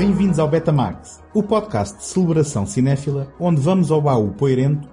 Bem-vindos ao Betamax, o podcast de celebração cinéfila onde vamos ao baú poeirento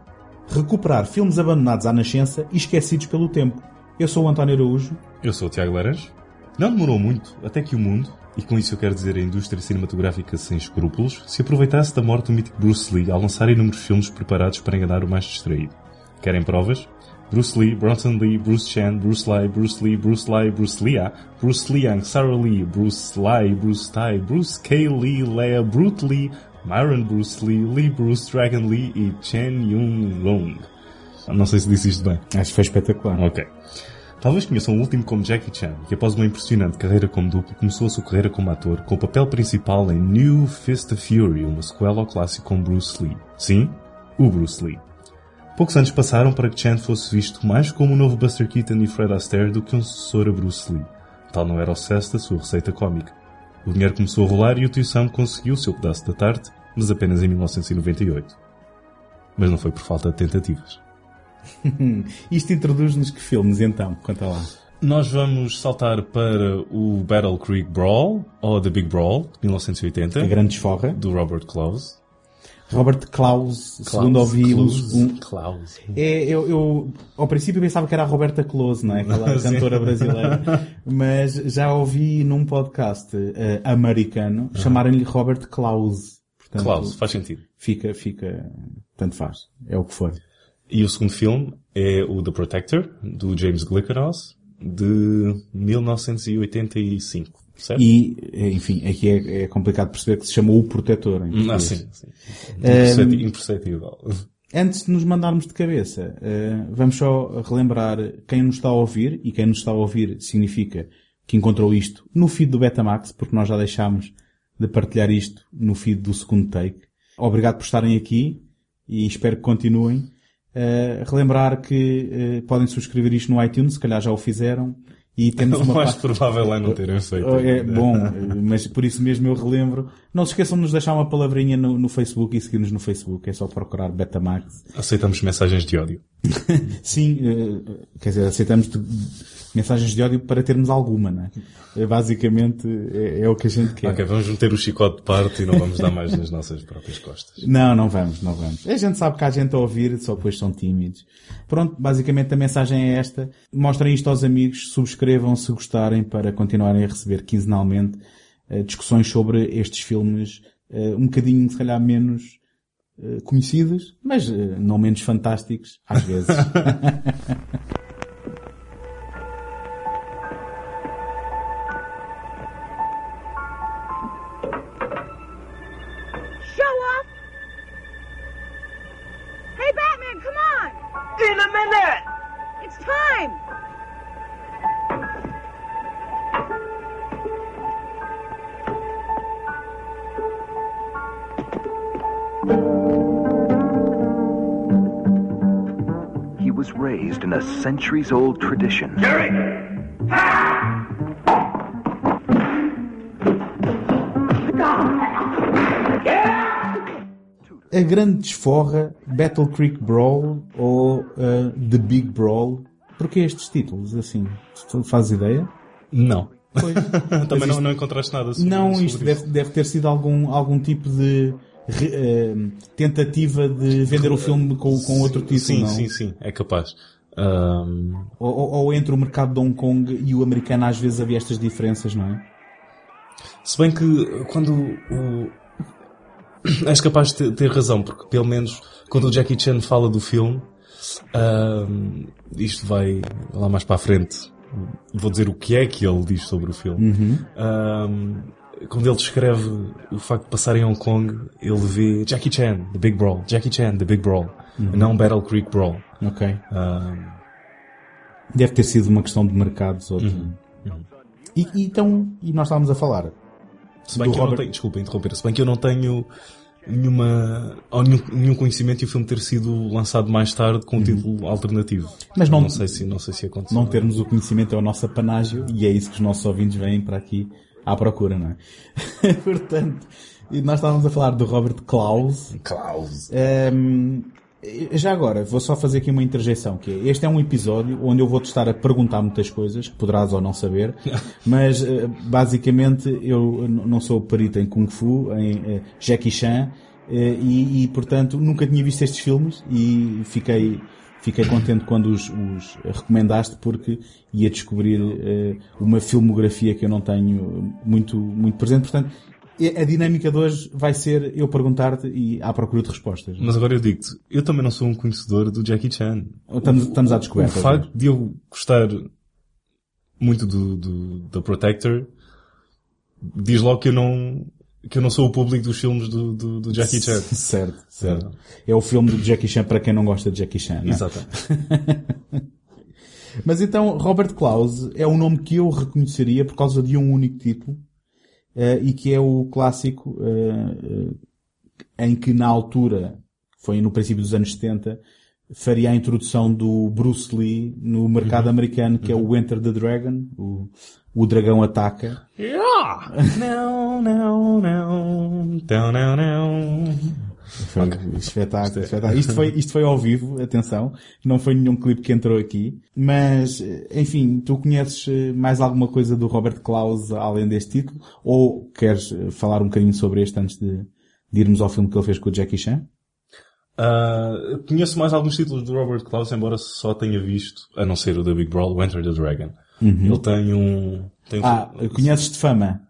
recuperar filmes abandonados à nascença e esquecidos pelo tempo. Eu sou o António Araújo. Eu sou o Tiago Laranjo. Não demorou muito até que o mundo, e com isso eu quero dizer a indústria cinematográfica sem escrúpulos, se aproveitasse da morte do mítico Bruce Lee ao lançar inúmeros filmes preparados para enganar o mais distraído. Querem provas? Bruce Lee, Bronson Lee, Bruce Chan, Bruce Lee, Bruce Lee, Bruce Lee, Bruce Lee, Bruce Liang, Sarah Lee, Bruce Lee, Bruce Tai, Bruce K. Lee, Leia, Brute Lee, Myron Bruce Lee, Lee Bruce, Dragon Lee e Chen Yun Long. Não sei se disse isto bem. Acho que foi espetacular. Ok. Talvez conheçam o último como Jackie Chan, que após uma impressionante carreira como duplo começou a sua carreira como ator com o papel principal em New Fist of Fury, uma sequela ao clássico com Bruce Lee. Sim, o Bruce Lee. Poucos anos passaram para que Chan fosse visto mais como o novo Buster Keaton e Fred Astaire do que um sucessor a Bruce Lee. Tal não era o sucesso da sua receita cómica. O dinheiro começou a rolar e o tio Sam conseguiu o seu pedaço da tarte, mas apenas em 1998. Mas não foi por falta de tentativas. Isto introduz-nos que filmes então? Conta lá. Nós vamos saltar para o Battle Creek Brawl, ou The Big Brawl, de 1980. A Grande Desforra. Do Robert Close. Robert Klaus, segundo ouvi um, Klaus. É, eu, eu, ao princípio pensava que era a Roberta Close, não é? Aquela cantora brasileira. Mas já ouvi num podcast uh, americano chamarem-lhe Robert Klaus. Portanto, Klaus, faz sentido. Fica, fica, tanto faz. É o que for. E o segundo filme é o The Protector, do James Glickenhaus, de 1985. Certo? E, enfim, aqui é, é, complicado perceber que se chamou o protetor. Ah, sim, sim. Um, imperceptível. Antes de nos mandarmos de cabeça, uh, vamos só relembrar quem nos está a ouvir, e quem nos está a ouvir significa que encontrou isto no feed do Betamax, porque nós já deixámos de partilhar isto no feed do segundo take. Obrigado por estarem aqui e espero que continuem. Uh, relembrar que uh, podem subscrever isto no iTunes, se calhar já o fizeram. E temos uma o mais provável é não terem feito. É bom, mas por isso mesmo eu relembro. Não se esqueçam de nos deixar uma palavrinha no, no Facebook e seguir-nos no Facebook. É só procurar Betamax. Aceitamos mensagens de ódio. Sim, eh, quer dizer, aceitamos de, mensagens de ódio para termos alguma, não é? é basicamente é, é, o que a gente quer. Ok, vamos meter o chicote de parte e não vamos dar mais nas nossas próprias costas. Não, não vamos, não vamos. A gente sabe que há gente a ouvir, só depois são tímidos. Pronto, basicamente a mensagem é esta. Mostrem isto aos amigos, subscrevam se gostarem para continuarem a receber quinzenalmente uh, discussões sobre estes filmes uh, um bocadinho, se calhar, menos uh, conhecidos, mas não menos fantásticos, às vezes. centuries old tradition. Jerry! A grande desforra, Battle Creek Brawl ou uh, The Big Brawl. Porquê estes títulos, assim? Fazes ideia? Não. Também não, não encontraste nada sobre Não, isto deve, deve, ter sido algum, algum tipo de uh, tentativa de vender o filme com, com outro título, sim, não? Sim, sim, é capaz. Um... Ou, ou, entre o mercado de Hong Kong e o americano às vezes havia estas diferenças, não é? Se bem que quando o... És capaz de ter razão, porque pelo menos quando o Jackie Chan fala do filme, um, isto vai lá mais para a frente. Vou dizer o que é que ele diz sobre o filme. Uhum. Um, quando ele descreve o facto de passar em Hong Kong, ele vê Jackie Chan, The Big Brawl, Jackie Chan, The Big Brawl, uhum. não Battle Creek Brawl. Ok. Deve ter sido uma questão de mercados ou de... Uhum. Uhum. E, e, então, e nós estávamos a falar. Se bem que Robert... eu não tenho, desculpa interromper, se bem que eu não tenho nenhuma, ou nenhum, nenhum conhecimento e o filme ter sido lançado mais tarde com um uhum. título alternativo. Mas não, não sei se, não sei se aconteceu. Não termos o conhecimento é o nosso apanágio e é isso que os nossos ouvintes vêm para aqui à procura, não é? Portanto, nós estávamos a falar do Robert Klaus. Klaus. Um, Já agora, vou só fazer aqui uma interjeição, que é, este é um episódio onde eu vou-te estar a perguntar muitas coisas, que poderás ou não saber, mas eh, basicamente eu não sou perito em Kung Fu, em eh, Jackie Chan, eh, e, e, portanto nunca tinha visto estes filmes e fiquei, fiquei contente quando os, os recomendaste porque ia descobrir uma filmografia que eu não tenho muito, muito presente, portanto a dinâmica de hoje vai ser eu perguntar-te e à procura de respostas. Mas agora eu digo-te, eu também não sou um conhecedor do Jackie Chan. Estamos, estamos à descoberta. O facto de eu gostar muito do, do, da Protector diz logo que eu não, que eu não sou o público dos filmes do, do, do Jackie Chan. Certo, certo. É o filme do Jackie Chan para quem não gosta de Jackie Chan. não é? Exato. Mas então, Robert Klaus é um nome que eu reconheceria por causa de um único título, eh, e que é o clássico eh, em que na altura, foi no princípio dos anos 70, faria a introdução do Bruce Lee no mercado americano, que é o Enter the Dragon, o, o dragão ataca. Não, não, não. Não, não, não. Foi espetáculo, espetáculo. Isto foi, isto foi ao vivo, atenção. Não foi nenhum clipe que entrou aqui. Mas, eh, enfim, tu conheces eh, mais alguma coisa do Robert Klaus além deste título? Ou queres eh, falar um bocadinho sobre este antes de, de irmos ao filme que ele fez com o Jackie Chan? Ah, conheço mais alguns títulos do Robert Klaus, embora só tenha visto, a não ser o da Big Brawl, o Enter the Dragon. Ele tem um... Tem um Ah, conheces de fama?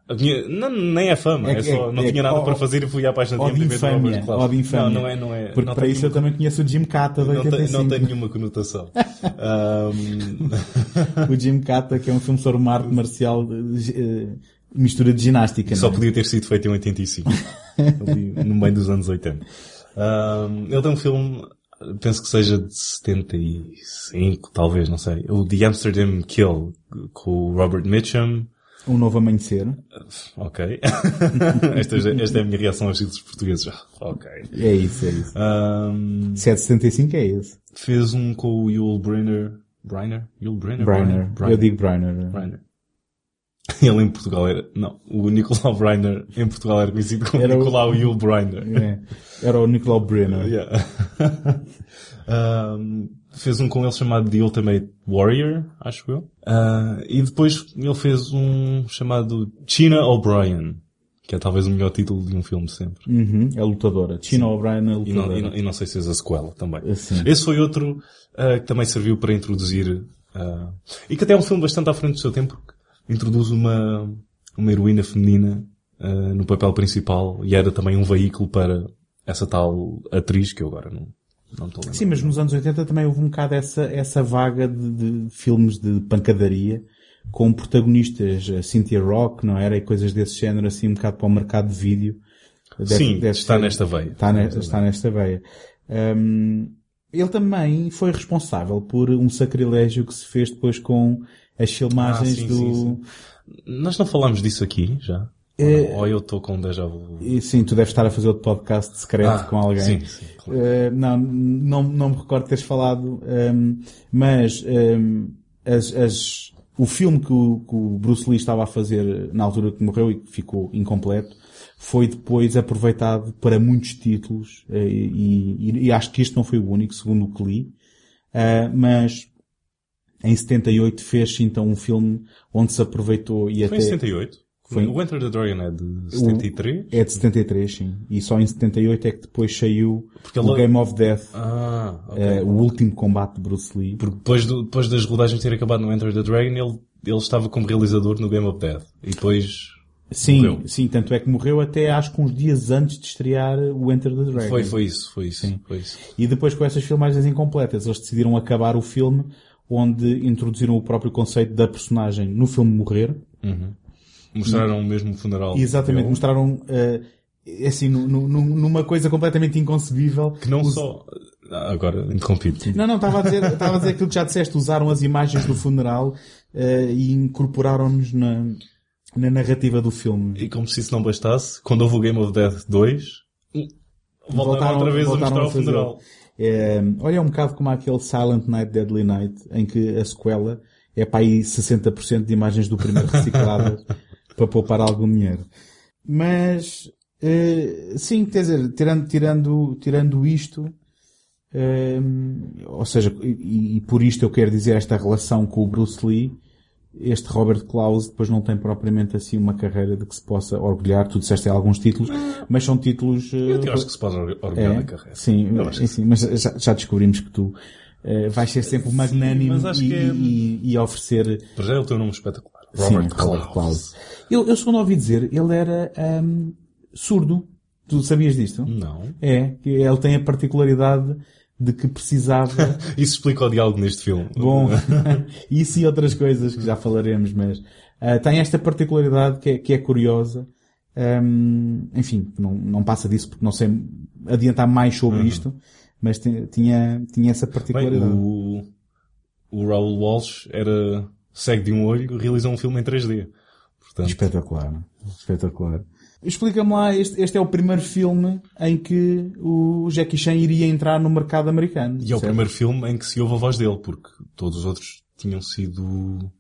Não, nem é fama, É é, só, não é- tinha nada ou- para fazer e fui à página de IMDb infâmia? De infâmia? Não, não é, não é. Porque não para isso eu também conheço o Jim Cata de não tem, 85. não tem nenhuma conotação. Ahm, O Jim Cata, que é um filme sobre uma arte marcial, de- eh, mistura de ginástica. só é? podia ter sido feito em 85. ali no meio dos anos 80. Ahm, ele tem um filme, penso que seja de 75, talvez, não sei. O The Amsterdam Kill, com o Robert Mitchum. Um novo amanhecer. Ok. esta, é- esta é a minha reação aos títulos portugueses. Ok. É isso, é isso. Ahm, Se é de 75 esse. fez um com o Yul Brynner. Brynner? Yul Brynner? Briner. Eu digo Briner. Brynner. Ele em Portugal era... Não, o Nicolau Brynner em Portugal era conhecido como Era o- Nicolau Yul Brynner. É. Era o Nicolau Brenner. Yeah. Um, fez um com ele chamado The Ultimate Warrior, acho eu. Uh, e depois ele fez um chamado China O'Brien, que é talvez o melhor título de um filme sempre. Uhum, é lutadora. China O'Brien é E não, lutadora. e, não, e não sei se fez a sequela também. Sim. Esse foi outro uh, que também serviu para introduzir uh, e que até é um filme bastante à frente do seu tempo, porque introduz uma, uma heroína feminina uh, no papel principal e era também um veículo para essa tal atriz que eu agora não, não estou a lembrar. Sim, mas nos anos 80 também houve um bocado essa, essa vaga de, de filmes de pancadaria com protagonistas, a Cynthia Rock, não era? E coisas desse género, assim, um bocado para o mercado de vídeo. Deve- Sim, deve está ser- nesta veia. Está, ne- está nesta veia. Hum, ele também foi responsável por um sacrilégio que se fez depois com as filmagens Ah, sim, do... sim, sim. Nós não falámos disso aqui, já? É- Ou eu estou com um déjà vu? E, sim, tu deves estar a fazer outro podcast secreto Ah, com alguém. sim, sim, claro. Eh, não, não, não me recordo teres falado, ehm, mas ehm, as, as- o filme que o, que o Bruce Lee estava a fazer na altura que morreu e que ficou incompleto foi depois aproveitado para muitos títulos eh, e, e- e acho que este não foi o único, segundo o que li. Ah, mas em 78 fez então um filme onde se aproveitou e Foi até... em 78? Foi- O Enter the Dragon é de 73? É de 73, sim. E só em 78 é que depois saiu Porque o ela- Game of Death, Ah, ok. eh, o último combate de Bruce Lee. Porque depois, do- depois das rodagens terem acabado no Enter the Dragon, ele, ele estava como realizador no Game of Death. E depois Sim, morreu. sim, tanto é que morreu até acho que uns dias antes de estrear o Enter the Dragon. foi, foi isso, foi isso, Sim. foi isso. E depois com essas filmagens incompletas, eles decidiram acabar o filme onde introduziram o próprio conceito da personagem no filme morrer. Mostraram mesmo o funeral. E exatamente dele, mostraram, eh, assim, nu- nu- numa coisa completamente inconcebível. Que não os- só... Ah, Agora, interrompido. Não, não, estava a dizer, estava a dizer aquilo que já disseste, usaram as imagens do funeral eh, e incorporaram-nos na, na narrativa do filme. E como se isso não bastasse, quando houve o Game of Death 2, voltaram, outra vez a voltaram mostrar o fazer. funeral. É, olha, é um bocado como aquele Silent Night, Deadly Night, em que a sequela é para aí 60% de imagens do primeiro recicladas para poupar algum dinheiro. Mas, eh, sim, quer dizer, tirando, tirando, tirando isto, Hum, ou seja, e, e por isto eu quero dizer esta relação com o Bruce Lee, este Robert Klaus depois não tem propriamente assim uma carreira de que se possa orgulhar. Tu disseste alguns títulos, mas são títulos... Eu eh, acho que se pode orgulhar é, da carreira. Sim, Eu acho que sim, mas já, já descobrimos que tu eh, vais ser sempre magnânimo acho e, é- e- e oferecer Para já ele tem um nome espetacular. Sim, Robert Robert Klaus. Klaus. Eu, eu segundo ouvi dizer, ele era hum, surdo. Tu sabias disto? Não. É, ele tem a particularidade de que precisava. Isso explica o diálogo neste filme. Bom, isso e outras coisas que já falaremos, mas ah, tem esta particularidade que é, que é curiosa. Hum, enfim, não, não passa disso porque não sei adiantar mais sobre isto, mas ti- tinha, tinha essa Bem, particularidade. o, o Raoul Walsh era cego de um olho, realizou um filme em 3D. Portanto, Espetacular. Espetacular. Explica-me lá, este, este é o primeiro filme em que o Jackie Chan iria entrar no mercado americano. e é o certo? primeiro filme em que se ouve a voz dele, porque todos os outros tinham sido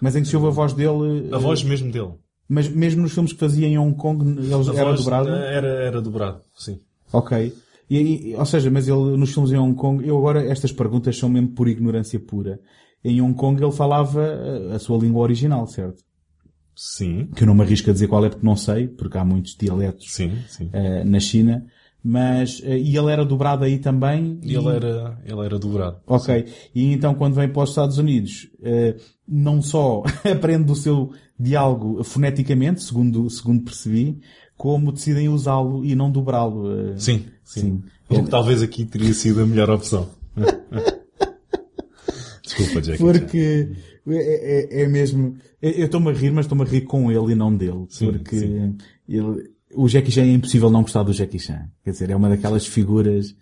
Mas em que se ouve a voz dele... a voz mesmo dele. Mas mesmo nos filmes que fazia em Hong Kong, ele A era dobrado? Era, era dobrado, sim. Ok. E, e- ou seja, mas ele nos filmes em Hong Kong, eu agora, estas perguntas são mesmo por ignorância pura. Em Hong Kong ele falava a, a sua língua original, certo? Sim, Que eu não me arrisco a dizer qual é porque não sei, porque há muitos dialetos sim, sim. eh, na China. Mas, eh, e ele era dobrado aí também? E ele era, ele era dobrado. Ok. E então quando vem para os Estados Unidos, eh, não só aprende o seu diálogo foneticamente, segundo, segundo percebi, como decidem usá-lo e não dobrá-lo. Sim, sim. Sim. Que talvez aqui teria sido a melhor opção. Desculpa, Jackie. Chan. Porque é, é- é mesmo. Eu estou-me a rir, mas estou-me a rir com ele e não dele. Sim, porque sim. ele- o Jackie Chan é impossível não gostar do Jackie Chan. Quer dizer, é uma daquelas figuras.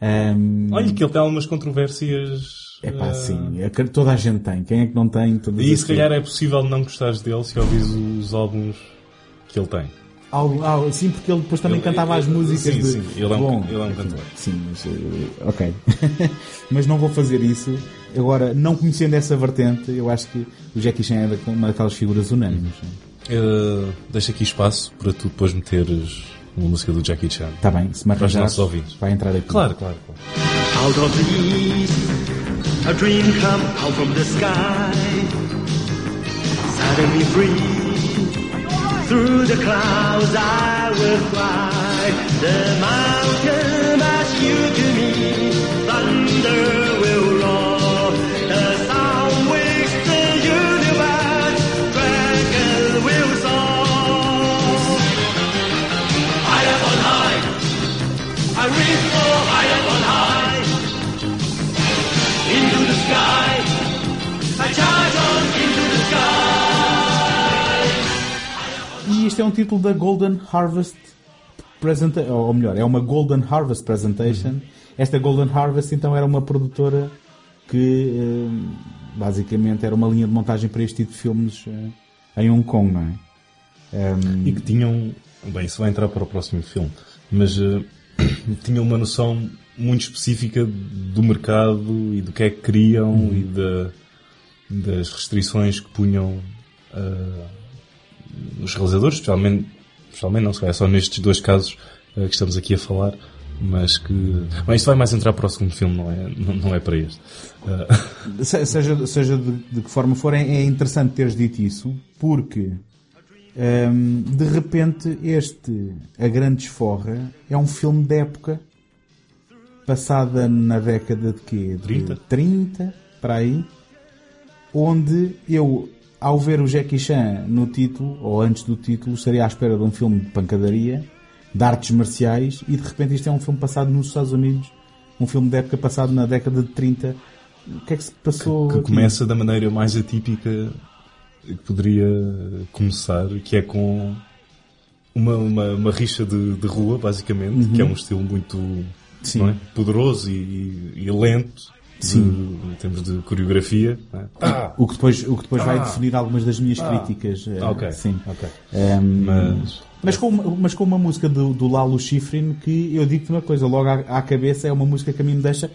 ehm, Olha que ele tem algumas controvérsias. é pá, eh, sim. é Toda a gente tem. Quem é que não tem? Todas E se calhar é possível não gostares dele se ouvires os álbuns que ele tem. Algo, ah, sim, porque ele depois também Ele- cantava as ele- músicas sim, de... sim, ele é um Bom, ele é um cantor. Sim, mas, eh, ok. mas não vou fazer isso. Agora, não conhecendo essa vertente, eu acho que o Jackie Chan é uma daquelas figuras unânimes. Uh, deixa aqui espaço para tu depois meteres uma música do Jackie Chan. Está bem, se me arranjares, vai entrar aqui. Claro, claro. claro. Out of the east, a dream come out from the sky. Suddenly free, through the clouds I will fly. The mountain asks you to me, thunder will roar. The sound wakes the universe, dragon will soar. High up on high, I reach for high up on high. Into the sky, isto é um título da Golden Harvest Presentation, ou melhor, é uma Golden Harvest Presentation. Esta Golden Harvest então era uma produtora que eh, basicamente era uma linha de montagem para este tipo de filmes eh, em Hong Kong, não é? Ehm, E que tinham. Bem, isso vai entrar para o próximo filme. Mas uh, tinham uma noção muito específica do mercado e do que é que queriam e da- das restrições que punham uh, os realizadores, especialmente, especialmente não se calhar só nestes dois casos uh, que estamos aqui a falar, mas que. Bem, isto vai mais entrar para o segundo filme, não é, não, não é para este. Uh, Se- seja, seja de, de que forma for, é, é interessante teres dito isso, porque hum, de repente este A Grande Esforra é um filme de época passada na década de quê? De 30. 30, para aí, onde eu, ao ver o Jackie Chan no título, ou antes do título, estaria à espera de um filme de pancadaria, de artes marciais, e de repente isto é um filme passado nos Estados Unidos, um filme de época passado na década de 30. O que é que se passou? que aqui? começa da maneira mais atípica que poderia começar, que é com uma, uma, uma rixa de, de rua, basicamente, que é um estilo muito Uhum. É? poderoso e, e lento de- Sim. em termos de coreografia. é? Ah! O que depois, o que depois vai definir algumas das minhas críticas. eh, Ok, Sim. ok. Ehm, Mas- mas, com uma, mas com uma música do, do Lalo Schifrin que eu digo-te uma coisa, logo à, à cabeça é uma música que a mim me deixa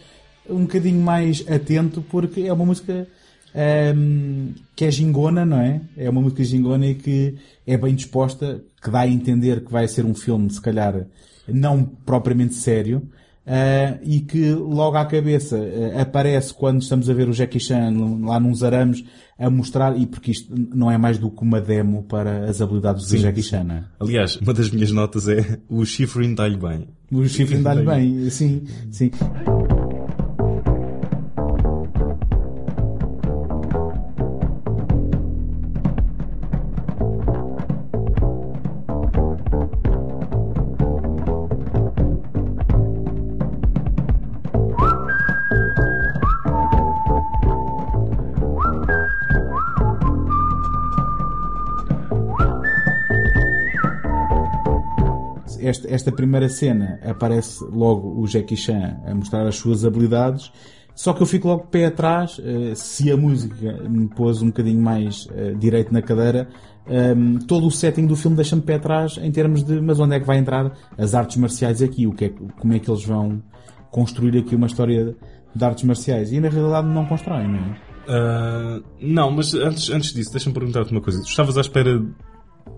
um bocadinho mais atento porque é uma música ehm, que é gingona, não é? É uma música gingona e que é bem disposta, que dá a entender que vai ser um filme, se calhar, não propriamente sério, eh, e que logo à cabeça eh, aparece quando estamos a ver o Jackie Chan lá nos arames a mostrar, e porque isto não é mais do que uma demo para as habilidades do Sim, Jackie sim. Chan, não é? Aliás, uma das minhas notas é o Schifrin dá-lhe bem. O chifre dá-lhe bem, sim, sim. Esta, esta primeira cena aparece logo o Jackie Chan a mostrar as suas habilidades, só que eu fico logo pé atrás, eh, se a música me pôs um bocadinho mais eh, direito na cadeira, ehm, todo o setting do filme deixa-me de pé atrás em termos de mas onde é que vai entrar as artes marciais aqui, o que é, como é que eles vão construir aqui uma história de artes marciais. E na realidade não constroem, não é? Ah, não, mas antes, antes disso, deixa-me perguntar-te uma coisa. Tu estavas à espera,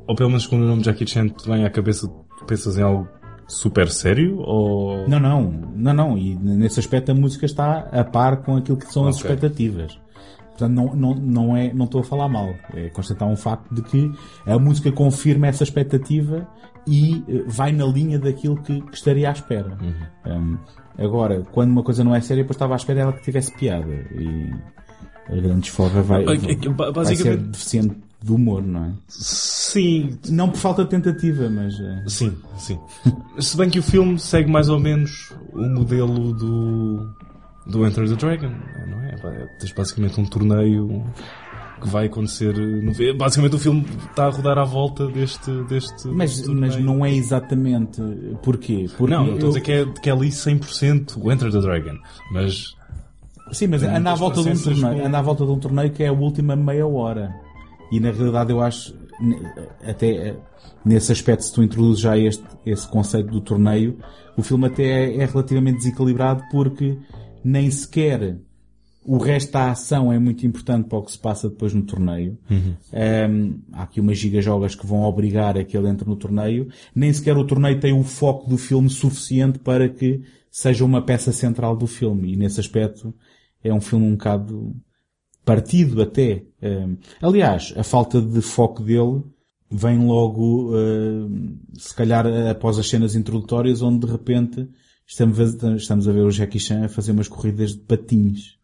ou pelo menos quando o nome Jackie Chan te vem à cabeça, pensas em algo super sério? Ou... Não, não, não, não. E nesse aspecto a música está a par com aquilo que são as Ok. expectativas. Portanto, não, não, não, é, não estou a falar mal. É constatar um facto de que a música confirma essa expectativa e eh, vai na linha daquilo que, que estaria à espera. Um, agora, quando uma coisa não é séria, depois estava à espera ela que tivesse piada. E a grande desforra vai, vai, é ba- vai ser basicamente- deficiente do humor, não é? Sim, Não por falta de tentativa, mas... eh, sim, sim. Se bem que o filme segue mais ou menos o modelo do, do Enter the Dragon, não é? É, Tens basicamente um torneio que vai acontecer. no- Basicamente o filme está a rodar à volta deste. deste Mas, torneio. mas não é exatamente. Porquê? Porque Não, não estou a dizer eu- que é, que é ali 100% o Enter the Dragon. Mas Sim, mas anda à, volta de um torneio, com- anda à volta de um torneio que é a última meia hora. E na realidade eu acho, até eh, nesse aspecto, se tu introduzes já este, esse conceito do torneio, o filme até é, é relativamente desequilibrado porque nem sequer o resto da ação é muito importante para o que se passa depois no torneio. Um, há aqui umas gigajogas que vão obrigar a que ele entre no torneio. Nem sequer o torneio tem o foco do filme suficiente para que seja uma peça central do filme. E nesse aspecto é um filme um bocado partido até. Um, aliás, a falta de foco dele vem logo, um, se calhar após as cenas introdutórias, onde de repente estamos a, estamos a ver o Jackie Chan a fazer umas corridas de patins.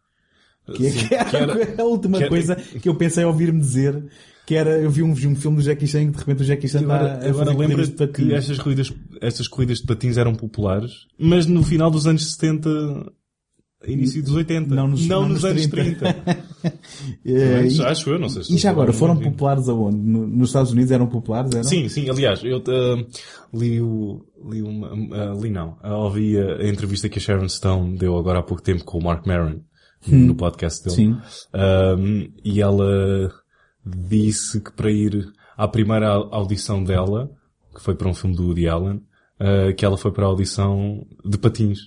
Que, é- Sim, que era que era- a última que era- coisa que eu pensei ouvir-me dizer, que era, eu vi um, um filme do Jackie Chan e de repente o Jackie Chan está agora, a agora lembra de que patins. estas corridas, estas corridas de patins eram populares, mas no final dos anos 70, início dos 80. Não nos- não nos, nos anos 30. 30. Eh, Mas e, acho eu, não sei se e já agora, foram populares aonde? No- nos Estados Unidos eram populares? Eram? Sim, sim, aliás, eu uh, li o, li uma, uh, li não, uh, ouvi a, entrevista que a Sharon Stone deu agora há pouco tempo com o Mark Maron, no podcast dele. Sim. Um, e ela disse que para ir à primeira audição dela, que foi para um filme do Woody Allen, uh, que ela foi para a audição de patins.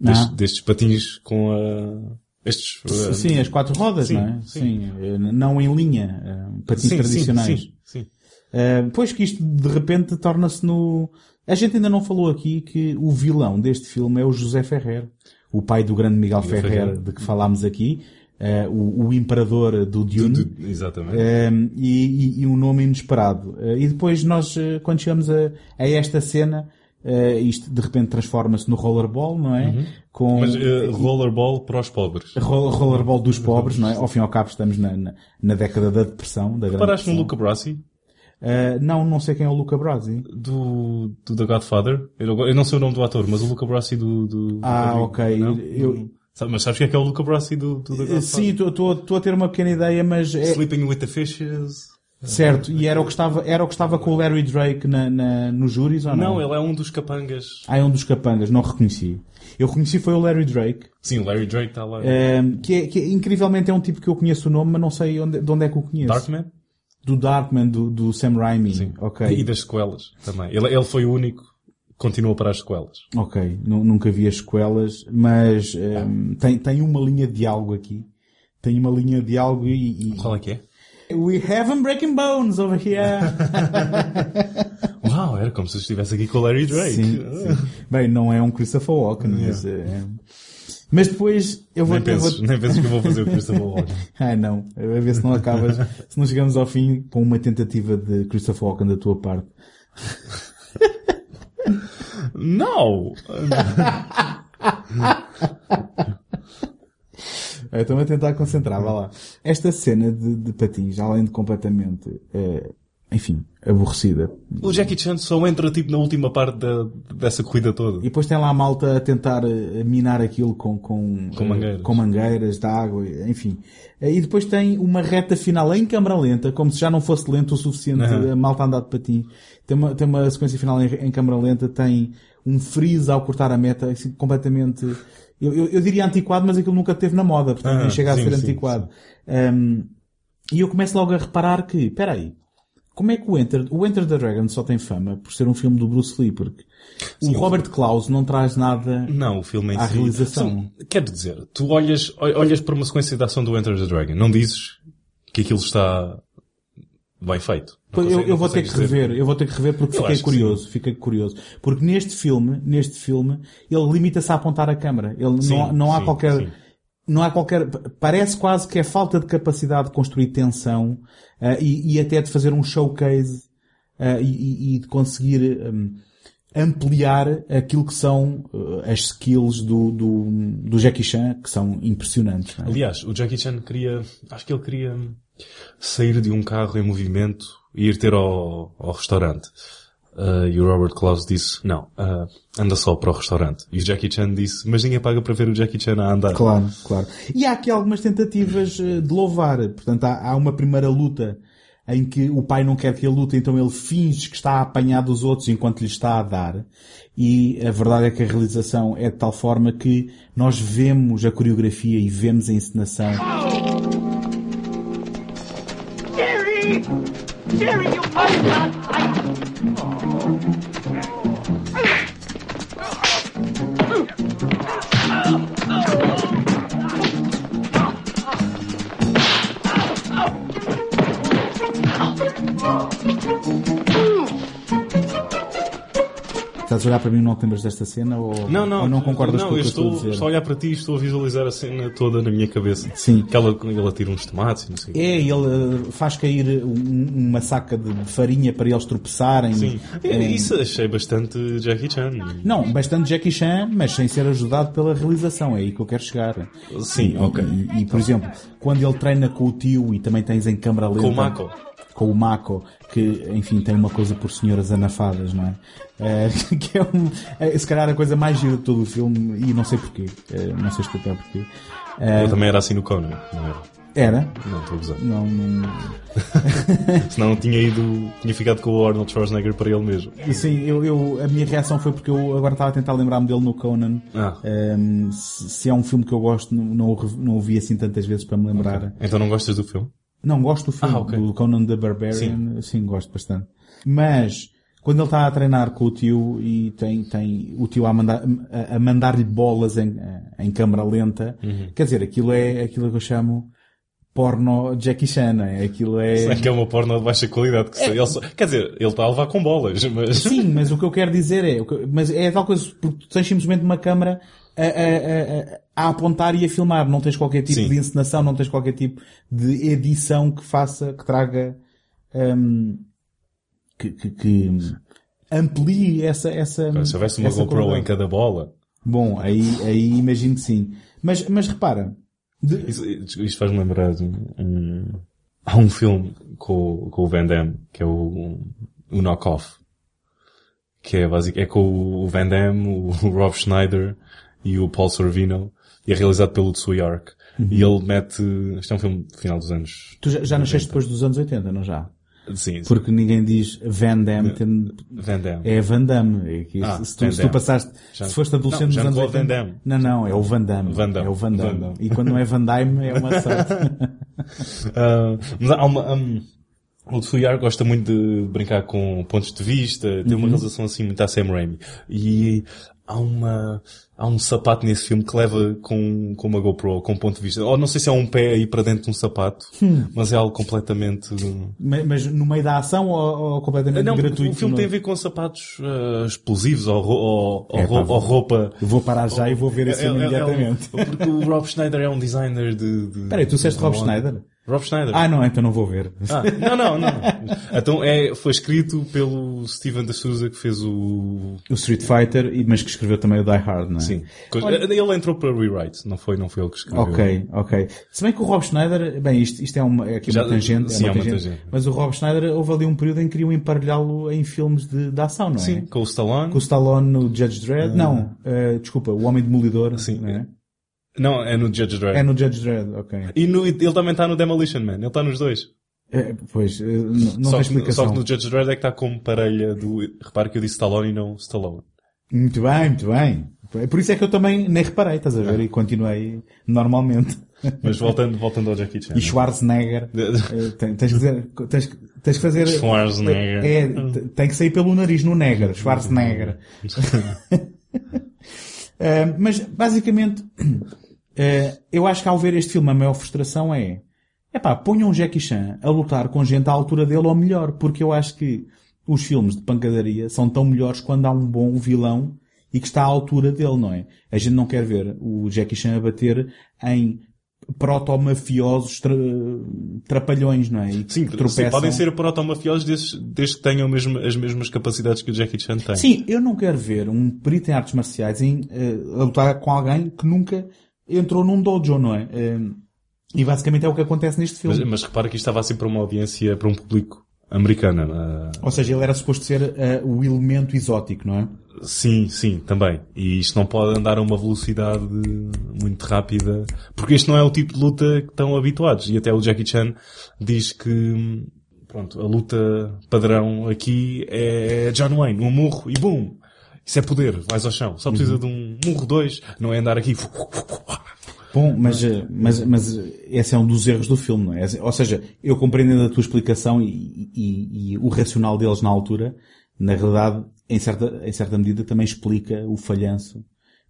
Destes, destes patins com a, estes, uh, Sim, as quatro rodas, sim, não é? sim. eh, Não em linha, eh, patins sim, tradicionais. Sim, sim, sim. Uh, pois que isto de repente torna-se no. A gente ainda não falou aqui que o vilão deste filme é o José Ferrer, o pai do grande Miguel Miguel Ferrer, Ferrer. de que falámos aqui, uh, o, o imperador do Dune. Du- du- Exatamente. Um, e, e- e um nome inesperado. Uh, e depois nós, uh, quando chegamos a, a esta cena, uh, isto de repente transforma-se no rollerball, não é? Com Uhum. Mas uh, rollerball para os pobres. ro- rollerball dos pobres, não é? Ao fim e ao cabo estamos na, na, na década da depressão, da grande Paraste no. Luca Brasi? Uh, não, não sei quem é o Luca Brasi. do, do The Godfather. Eu, não- eu não sei o nome do ator, mas o Luca Brasi do... do Ah, do- ok. não? Eu- Mas sabes quem é que é o Luca Brasi do, do The Godfather? Sim, estou a ter uma pequena ideia, mas é Sleeping with the Fishes. Certo. E era o que estava, era o que estava com o Larry Drake na, na, nos júris ou não? Não, ele é um dos capangas. Ah, é um dos capangas, não reconheci. Eu reconheci foi o Larry Drake. Sim, o Larry Drake está lá. Um, que, é, que é- incrivelmente é um tipo que eu conheço o nome, mas não sei onde, de onde é que o conheço. Darkman? Do Darkman, do, do Sam Raimi. Sim. Ok. E das sequelas também. Ele, ele foi o único continua para as sequelas. Ok. Nu- Nunca vi as sequelas, mas um, tem, tem uma linha de diálogo aqui. Tem uma linha de diálogo e... e Qual é que é? We have 'em breaking bones over here. Uau, era como se estivesse aqui com o Larry Drake. Sim, sim. Bem, não é um Christopher Walken, mas, é... mas depois eu vou... Nem eu vou- penses, nem penses que eu vou fazer o Christopher Walken. Ai não, a ver se não acabas, se não chegamos ao fim com uma tentativa de Christopher Walken da tua parte. Não! Eu Estou-me a tentar concentrar, vá lá. Esta cena de, de patins, além de completamente, eh, enfim, aborrecida. O Jackie Chan só entra tipo na última parte da, dessa corrida toda. E depois tem lá a malta a tentar eh, minar aquilo com, com, Com eh, mangueiras. com mangueiras de água, enfim. Eh, E depois tem uma reta final em câmara lenta, como se já não fosse lento o suficiente Aham. a malta andar de patins. Tem uma, tem uma sequência final em, em câmara lenta, tem um freeze ao cortar a meta, assim, completamente, eu, eu, eu diria antiquado, mas aquilo nunca teve na moda, portanto Ah, nem chega a sim, ser sim, antiquado. Um, e eu começo logo a reparar que, espera aí, como é que o Enter, o Enter the Dragon só tem fama por ser um filme do Bruce Lee? Porque o Robert Klaus não traz nada Não, o filme à si. realização. Sim, Quer dizer, tu olhas, ol- olhas para uma sequência de ação do Enter the Dragon, não dizes que aquilo está bem feito. Eu, eu vou ter que dizer- rever, eu vou ter que rever porque Eu fiquei curioso, fiquei curioso. Porque neste filme, neste filme, ele limita-se a apontar a câmara. Ele Sim, não, não há sim, qualquer, sim. não há qualquer, parece quase que é falta de capacidade de construir tensão ah, e, e até de fazer um showcase ah, e, e- de conseguir hum, ampliar aquilo que são ah, as skills do, do, do Jackie Chan, que são impressionantes. é? Aliás, o Jackie Chan queria, acho que ele queria sair de um carro em movimento e ir ter ao, ao restaurante. Uh, e o Robert Klaus disse, não, uh, anda só para o restaurante. E o Jackie Chan disse, mas ninguém paga para ver o Jackie Chan a andar. Claro, claro. E há aqui algumas tentativas eh, de louvar. Portanto, há, há uma primeira luta em que o pai não quer que ele lute, então ele finge que está a apanhar dos outros enquanto lhe está a dar. E a verdade é que a realização é de tal forma que nós vemos a coreografia e vemos a encenação. Jerry! Jerry, you must not fight! Estás a olhar para mim e não te lembras desta cena ou Não, não, ou não concordas não, com o que eu estou a estou, dizer? estou a olhar para ti e estou a visualizar a cena toda na minha cabeça. Sim. Que ela, ele atira uns tomates e não sei. É, ele eh, faz cair um- uma saca de farinha para eles tropeçarem. Sim. É, Isso achei bastante Jackie Chan. Não, bastante Jackie Chan, mas sem ser ajudado pela realização. É aí que eu quero chegar. Sim, E- ok. E, e, por exemplo, quando ele treina com o tio e também tens em câmara lenta. Com o Mako. Com o Mako, que, enfim, tem uma coisa por senhoras anafadas, não é? Eh, que é um, é, se calhar a coisa mais gira de todo o filme, e não sei porquê. Eh, não sei explicar porquê. Ele também era assim no Conan, não era? era? Não, estou a gozar. Não, não, Senão tinha ido, tinha ficado com o Arnold Schwarzenegger para ele mesmo. Sim, eu, eu- a minha reação foi porque eu agora estava a tentar lembrar-me dele no Conan. Ah. Ehm, se, se é um filme que eu gosto, não, não, não o vi assim tantas vezes para me lembrar. Então não gostas do filme? Não, gosto do filme, Ah, ok. do Conan the Barbarian, sim. gosto bastante. Mas, quando ele está a treinar com o tio e tem, tem o tio a mandar, a, a mandar-lhe bolas em, em câmara lenta, Uhum. quer dizer, aquilo é aquilo que eu chamo porno Jackie Chan, não é? Aquilo é... Sei que é uma porno de baixa qualidade. Que se- ele só- quer dizer, ele está a levar com bolas, mas... Sim, mas o que eu quero dizer é, mas é tal coisa, porque tu tens simplesmente uma câmara a, a- a- a apontar e a filmar, não tens qualquer tipo Sim. de encenação, não tens qualquer tipo de edição que faça, que traga, hum, que, que, que amplie essa, essa, Se houvesse uma GoPro qualidade. em cada bola, Bom, aí, aí imagino que sim. Mas, mas repara, de- Isso- Isto faz-me lembrar de um, um- há um filme com, com o Van Damme, que é o, o Knockoff. Que é básico, é com o Van Damme, o Rob Schneider e o Paul Sorvino, e é realizado pelo Tsui Ark. E ele mete, isto é um filme do final dos anos. tu já, já nasceste depois dos anos 80, não já? Sim, sim. Porque ninguém diz Van Damme, tem- Van Damme. É Van Damme. É Ah, se, tu, Van se tu Damme. passaste, se foste adolescente Não, nos anos não 80. Van Damme. Não, não, é o Van Damme. Van Damme. É o Van Damme. Van Damme. E quando não é Van Damme, é uma sorte. Ah, mas há uma, um, o Tsuyar gosta muito de brincar com pontos de vista, tem Uhum. uma realização assim muito à Sam Raimi. E há uma, há um sapato nesse filme que leva com, com uma GoPro, com um ponto de vista. Ou não sei se é um pé aí para dentro de um sapato, mas é algo completamente... Mas, mas no meio da ação ou, ou completamente Não, gratuito? o filme no- tem a ver com sapatos eh, explosivos ou, ou, ou É, ro- pá, ou roupa. Eu Vou parar já e vou ver esse filme É- é- é um- imediatamente. porque o Rob Schneider é um designer de... de Espera aí, tu disseste Rob. Schneider? Rob Schneider. Ah, não, então não vou ver. Ah, não, não, não. Então é, foi escrito pelo Steven de Souza que fez o... O Street Fighter, e- mas que escreveu também o Die Hard, não é? Sim. Ele entrou para rewrite, não foi, não foi ele que escreveu. Ok, ok. Se bem que o Rob Schneider, bem, isto, isto é, uma, é aqui Já- uma tangente, sim, é é uma uma tangente, tangente. mas o Rob Schneider houve ali um período em que queriam emparelhá-lo em filmes de, de ação, não é? Sim, com o Stallone. Com o Stallone no Judge Dredd, não, eh, desculpa, o Homem Demolidor, Sim. não é? Não, é no Judge Dredd. É no Judge Dredd, ok. E no, ele também está no Demolition Man, ele está nos dois. É, pois, eh, não, só, tem explicação. só que no Judge Dredd é que está como parelha do... Repare que eu disse Stallone e não Stallone. Muito bem, muito bem. Por isso é que eu também nem reparei, estás a ver? E continuei normalmente. Mas voltando, voltando ao Jackie Chan. E Schwarzenegger, eh, tens, que dizer, tens, tens que fazer... Schwarzenegger. É, t- tem que sair pelo nariz no Neger, Schwarzenegger. Eh, mas, basicamente, eh, eu acho que ao ver este filme a maior frustração é epá, ponham um Jackie Chan a lutar com gente à altura dele ou melhor, porque eu acho que os filmes de pancadaria são tão melhores quando há um bom vilão e que está à altura dele, não é? A gente não quer ver o Jackie Chan a bater em proto-mafiosos tra- trapalhões, não é? E que Sim, tropeçam. sim, podem ser protomafiosos desde, desde que tenham mesmo, as mesmas capacidades que o Jackie Chan tem. Sim, eu não quero ver um perito em artes marciais em, eh, a lutar com alguém que nunca entrou num dojo, não é? Eh, e basicamente é o que acontece neste filme. Mas, mas repara que isto estava assim para uma audiência, para um público americano. ah, Ou seja, ele era suposto ser eh, o elemento exótico, não é? Sim, sim, também. E isto não pode andar a uma velocidade muito rápida, porque este não é o tipo de luta que estão habituados. E até o Jackie Chan diz que, pronto, a luta padrão aqui é John Wayne, um murro e bum! Isso é poder, vais ao chão. Só precisa de um murro, dois, não é andar aqui. Bom, mas, eh, mas, mas esse é um dos erros do filme, não é? Ou seja, eu compreendendo a tua explicação e, e- e o racional deles na altura, na realidade, em certa, em certa medida também explica o falhanço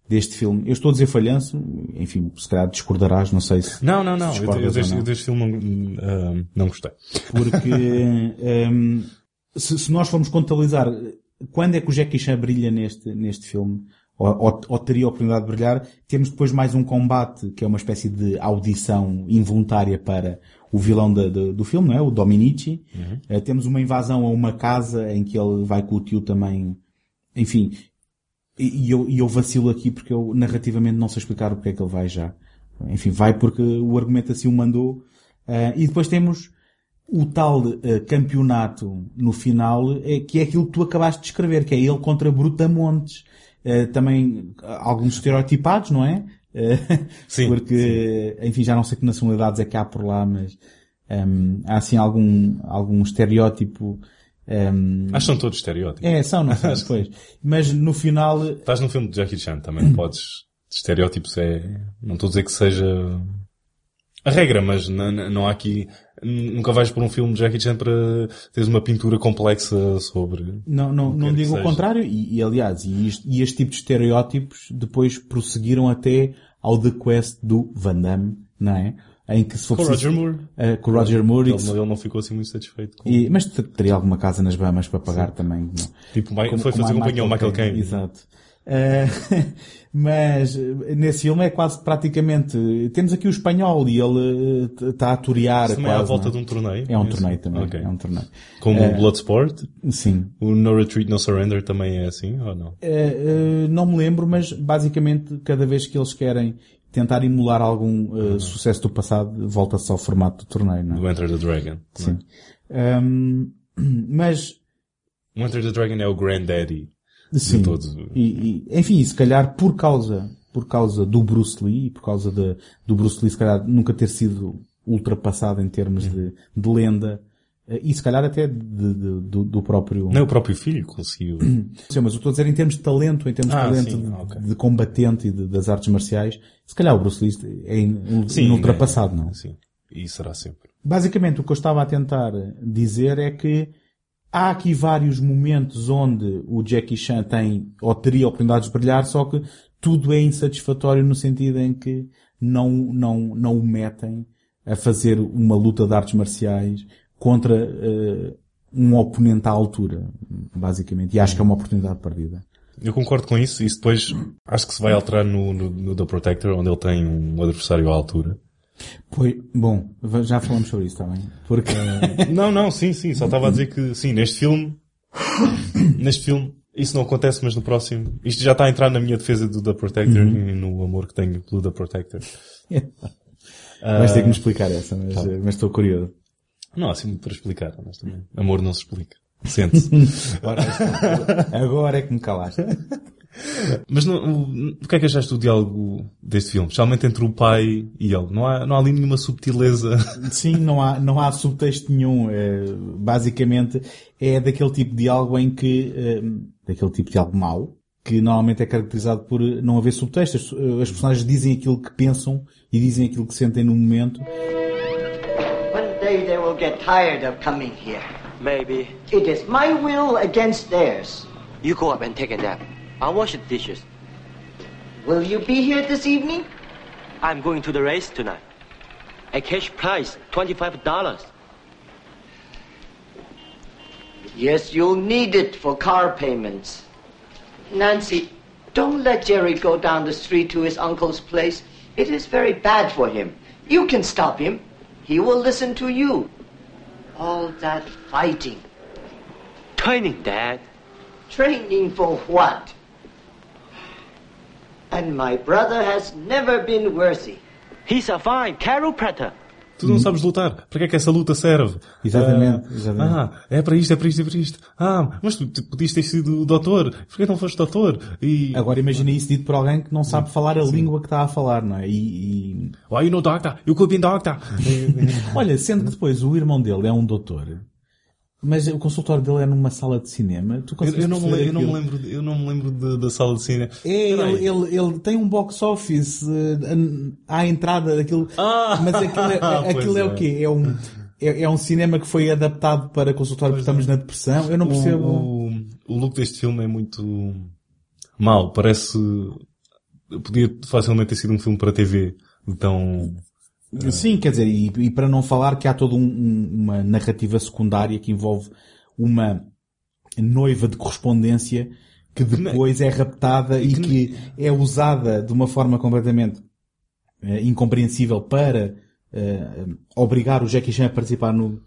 deste filme. Eu estou a dizer falhanço, enfim, se calhar discordarás, não sei se... Não, não, não. se Eu, eu, deste, não. eu deste filme não, ah, não gostei. Porque hum, se, se nós formos contabilizar quando é que o Jackie Chan brilha neste, neste filme, ou, ou, ou teria a oportunidade de brilhar, temos depois mais um combate, que é uma espécie de audição involuntária para o vilão da- da- do filme, não é? O Dominici. Eh, temos uma invasão a uma casa em que ele vai com o tio também, enfim, e, eu, eu vacilo aqui porque eu narrativamente não sei explicar o que é que ele vai já. Enfim, vai porque o argumento assim o mandou. Ah, e depois temos o tal ah, campeonato no final, eh, que é aquilo que tu acabaste de escrever, que é ele contra Brutamontes. Ah, também alguns estereotipados, não é? Ah, Sim, porque, enfim, já não sei que nacionalidades é que há por lá, mas hum, há assim algum, algum estereótipo. hum, Acho que são todos estereótipos. é, são, não são, depois. Mas no final, Estás no filme de Jackie Chan, também não podes. Estereótipos é. Não estou a dizer que seja a regra, mas não, não há aqui. Nunca vais por um filme de Jackie Chan para teres uma pintura complexa sobre. Não, não, não que digo o contrário, e, e, aliás, e este, e este tipo de estereótipos depois prosseguiram até ao The Quest do Van Damme, não é? Em que se for Com o preciso- Roger Moore. Eh, com o Roger Moore, Ele, ele não ficou assim muito satisfeito com. e- mas ter- teria alguma casa nas Bahamas para pagar também. não? Tipo, Mike- Como- foi como fazer companhia ao Michael Caine. Exato. Eh, mas eh, nesse filme é quase praticamente, temos aqui o espanhol e ele está a torear Isso também é à quase, volta não de um torneio. É um Isso? torneio também, Ok. é um torneio. Como o Bloodsport, Sim. o No Retreat, No Surrender também é assim, ou não? Eh, eh, não me lembro, mas basicamente cada vez que eles querem tentar emular algum eh, sucesso do passado, volta-se ao formato do torneio, não é? Do Enter the Dragon. Sim. Ahm, mas, O Enter the Dragon é o granddaddy sim. todos. E, e, enfim, se calhar por causa, por causa do Bruce Lee, e por causa de, do Bruce Lee se calhar nunca ter sido ultrapassado em termos de, de lenda, eh, e se calhar até de- de- do, do próprio... Nem o próprio filho conseguiu. Sim, mas eu estou a dizer em termos de talento, em termos Ah, de talento sim, de, ok. de combatente e das artes marciais, se calhar o Bruce Lee é in- Sim, inultrapassado, não? Sim. E será sempre. Basicamente o que eu estava a tentar dizer é que há aqui vários momentos onde o Jackie Chan tem, ou teria oportunidades de brilhar, só que tudo é insatisfatório no sentido em que não, não, não o metem a fazer uma luta de artes marciais contra eh, um oponente à altura, basicamente. E acho que é uma oportunidade perdida. Eu concordo com isso. Isso depois acho que se vai alterar no, no, no The Protector, onde ele tem um adversário à altura. Pois, bom, já falamos sobre isso também. Porque, Não, não, sim, sim. Só estava a dizer que, sim, neste filme, neste filme, isso não acontece, mas no próximo, isto já está a entrar na minha defesa do The Protector e no amor que tenho pelo The Protector. vais ter que me explicar essa, mas, mas estou curioso. Não assim muito para explicar, honestamente. Amor não se explica. Sente-se. Ora, agora é que me calaste. Mas não, o, o que é que achaste do diálogo deste filme? Especialmente entre o pai e ele. Não há, não há ali nenhuma subtileza. Sim, não há, não há subtexto nenhum. É, basicamente, é daquele tipo de diálogo em que, é, daquele tipo de diálogo mau, que normalmente é caracterizado por não haver subtexto. As, as personagens dizem aquilo que pensam e dizem aquilo que sentem no momento. One day they will get tired of coming here. Maybe. It is my will against theirs. You go up and take a nap. I'll wash the dishes. Will you be here this evening? I'm going to the race tonight. A cash prize, $25. Yes, you'll need it for car payments. Nancy, don't let Jerry go down the street to his uncle's place. It is very bad for him. You can stop him. He will listen to you. All that fighting. Training, Dad. Training for what? And my brother has never been worthy. He's a fine chiropractor. Tu não sabes lutar. Para que é que essa luta serve? Exatamente, Ah, exatamente. Ah, é para isto, é para isto, é para isto. Ah, mas tu, tu podias ter sido doutor. Porquê não foste doutor? E... Agora imagina isso dito por alguém que não sabe falar a língua que está a falar, não é? E, e- Why you no doctor? You could be doctor. Olha, sendo que depois o irmão dele é um doutor, mas o consultório dele é numa sala de cinema, tu eu, eu não me, eu não me lembro, eu não me lembro de- da sala de cinema. É, ele, ele, ele tem um box office an- à entrada daquilo. Ah! mas aquilo é, Pois aquilo é, é. o quê? É um, é, é um cinema que foi adaptado para consultório porque estamos na depressão. Eu não percebo. O, o, o look deste filme é muito mau. Parece... Podia facilmente ter sido um filme para TV. Então... Sim, quer dizer, e, e para não falar que há toda um- um- uma narrativa secundária que envolve uma noiva de correspondência que depois é raptada e que é usada de uma forma completamente eh, incompreensível para eh, obrigar o Jackie Chan a participar no,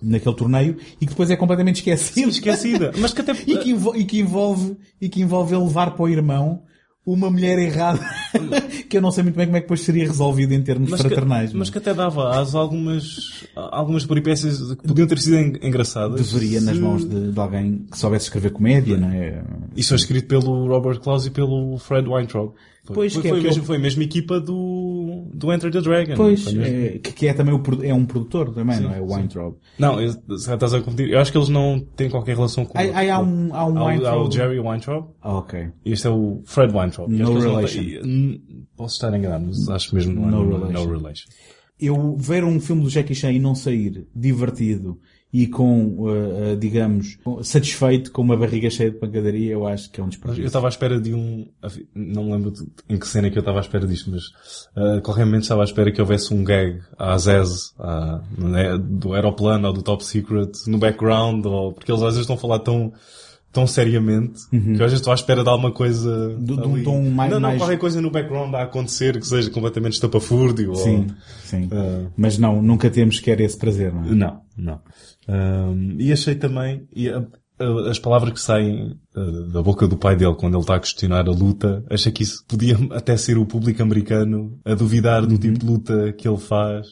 naquele torneio e que depois é completamente esquecido. Esquecida. Mas que até... e, que envo- e que envolve, e que envolve ele levar para o irmão uma mulher errada que eu não sei muito bem como é que depois seria resolvido em termos Mas fraternais. que, mas que até dava a algumas, algumas peripécias que podiam ter sido en- engraçadas. deveria nas mãos de, de alguém que soubesse escrever comédia, não é? Isso foi escrito pelo Robert Klaus e pelo Fred Weintraub. Foi, Pois, foi, que é foi, mesmo, foi a mesma equipa do, do Enter the Dragon. Pois, é, que, é também o, é um produtor também, não é? O Weintraub. Não, eu- estás a confundir. Eu acho que eles não têm qualquer relação com Aí, há um, há um Há o- há o Jerry Weintraub Ah, ok. e este é o Fred Weintraub. No não relation. hum, Posso estar enganado, mas acho mesmo não é No no, relation. no relation. Eu ver um filme do Jackie Chan e não sair divertido e com, uh, digamos, satisfeito com uma barriga cheia de pancadaria, eu acho que é um Eu desperdício. estava à espera de um. Não me lembro em que cena é que eu estava à espera disto, mas uh, qualquer momento estava à espera que houvesse um gag à Zez, à, né, do aeroplano ou do Top Secret, no background, ou, porque eles às vezes estão a falar tão, tão seriamente, que eu às vezes estou à espera de alguma coisa. De- de um tom mais- Não, não, mais- qualquer coisa no background a acontecer que seja completamente estapafúrdio. Sim, Ou, sim. Ah. Mas não, nunca temos sequer esse prazer, não é? não, não. Um, e achei também, e as palavras que saem uh, da boca do pai dele quando ele está a questionar a luta, achei que isso podia até ser o público americano a duvidar do tipo de luta que ele faz.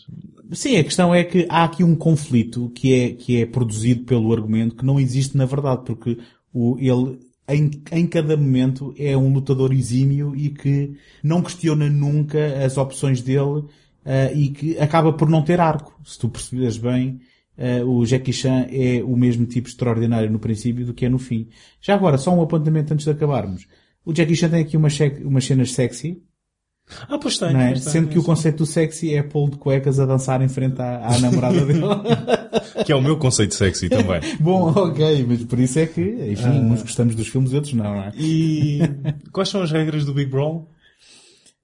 Sim, a questão é que há aqui um conflito que é, que é produzido pelo argumento que não existe na verdade, porque o, ele, em, em cada momento, é um lutador exímio e que não questiona nunca as opções dele eh, e que acaba por não ter arco. Se tu perceberes bem, eh, o Jackie Chan é o mesmo tipo extraordinário no princípio do que é no fim. Já agora, só um apontamento antes de acabarmos. O Jackie Chan tem aqui umas, umas cenas sexy, Ah, pois tem. É? pois tem, Sendo que o conceito do sexy é pô-lo de cuecas a dançar em frente à, à namorada dele. Que é o meu conceito sexy também. Bom, ok, mas por isso é que, enfim, Ah. uns gostamos dos filmes e outros não, não é? E quais são as regras do Big Brawl?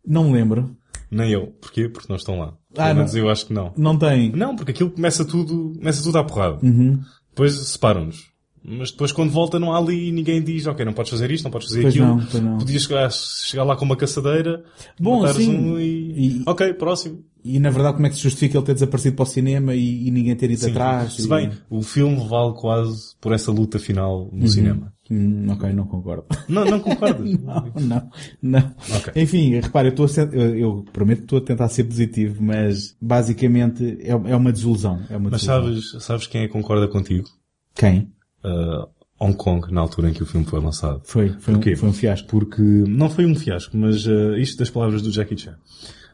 Não me lembro. Nem eu. Porquê? Porque não estão lá. Ah, Pelo menos não. eu acho que não. Não tem. Não, porque aquilo começa tudo, começa tudo à porrada. Uhum. Depois separam-nos. Mas depois quando volta não há ali ninguém diz, ok, não podes fazer isto, não podes fazer Pois aquilo. não, pois não. Podias chegar, chegar lá com uma caçadeira, Bom, matares sim. um e... E- Ok, próximo. E na verdade como é que se justifica ele ter desaparecido para o cinema e, e ninguém ter ido Sim. atrás? Se bem, o filme vale quase por essa luta final no cinema. Hum, ok, não concordo. Não, não concordas? Não, não, não. Ok. Enfim, repara, eu, estou ser- eu, eu prometo que estou a tentar ser positivo, mas basicamente é, é uma desilusão. É uma Mas desilusão. sabes, sabes quem é que concorda contigo? Quem? Uh, Hong Kong, na altura em que o filme foi lançado. Foi, foi, um, foi um fiasco. Porque não foi um fiasco, mas uh, isto das palavras do Jackie Chan.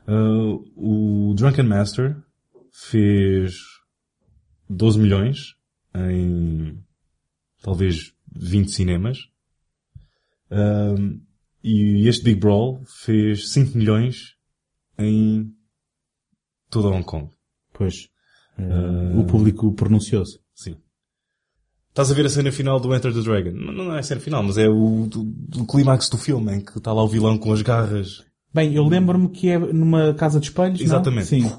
Uh, o Drunken Master fez 12 milhões em talvez 20 cinemas. Um, e este Big Brawl fez 5 milhões em toda Hong Kong. Pois. O público pronunciou-se. Sim. Estás a ver a cena final do Enter the Dragon? Não, não é a cena final, mas é o clímax do filme em que está lá o vilão com as garras. Bem, eu lembro-me que é numa casa de espelhos, não? Exatamente. Sim.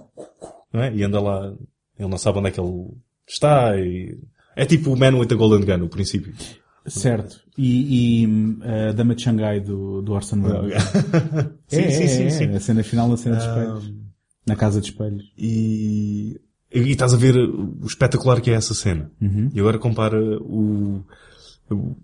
Não é? E anda lá, ele não sabe onde é que ele está e... É tipo o Man with the Golden Gun, no princípio. Certo. E, e a Dama de Xangai do, do Orson Welles. sim, é, sim, é, sim, é, sim. A cena final na cena de espelhos. Na casa de espelhos. E, e estás a ver o espetacular que é essa cena. Uhum. E agora compara o, o,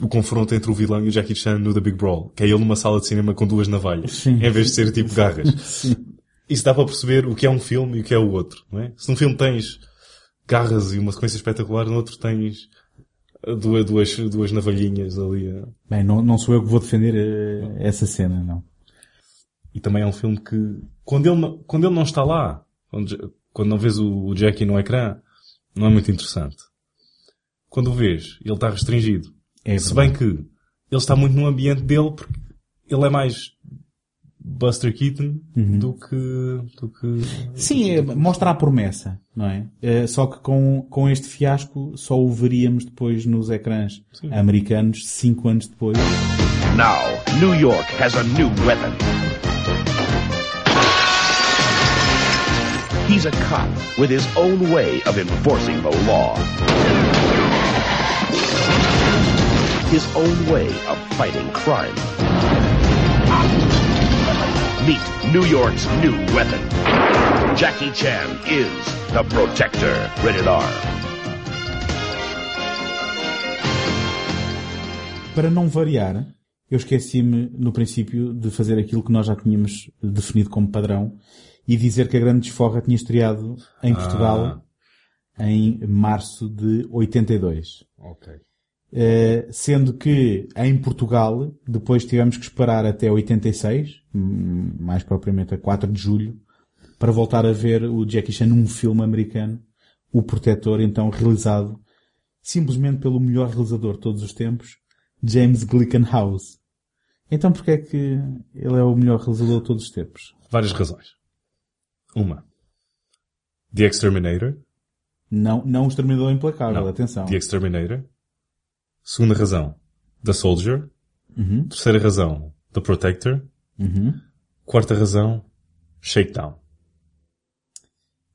o confronto entre o vilão e o Jackie Chan no The Big Brawl, que é ele numa sala de cinema com duas navalhas, Sim. em vez de ser tipo garras. Isso dá para perceber o que é um filme e o que é o outro, não é? Se num filme tens garras e uma sequência espetacular, no outro tens duas, duas, duas navalhinhas ali. a- Bem, não, não sou eu que vou defender eh, essa cena, não. E também é um filme que, quando ele, não- quando ele não está lá, quando, quando não vês o, Jackie no ecrã, não é muito interessante. Quando o vês, ele está restringido. É Se bem que ele está muito no ambiente dele, porque ele é mais Buster Keaton do que, do que... Sim, é, mostra a promessa, não é? Eh, só que com, com este fiasco só o veríamos depois nos ecrãs americanos, cinco anos depois. Now, New York has a new weapon. He's a cop with his own way of enforcing the law. His own way of fighting crime. Meet New York's new weapon. Jackie Chan is the Protector. Rated R. Para não variar, eu esqueci-me no princípio de fazer aquilo que nós já tínhamos definido como padrão e dizer que a Grande Desforra tinha estreado em Portugal em março de 82. Ok. Eh, sendo que em Portugal depois tivemos que esperar até 86, hum, mais propriamente a 4 de julho, para voltar a ver o Jackie Chan num filme americano, O Protetor, então realizado simplesmente pelo melhor realizador de todos os tempos, James Glickenhaus. Então porquê é que ele é o melhor realizador de todos os tempos? Várias razões. Uma. The Exterminator. Não, não o Exterminador Implacável, Não. atenção. The Exterminator. Segunda razão. The Soldier. Uhum. Terceira razão. The Protector. Uhum. Quarta razão. Shakedown.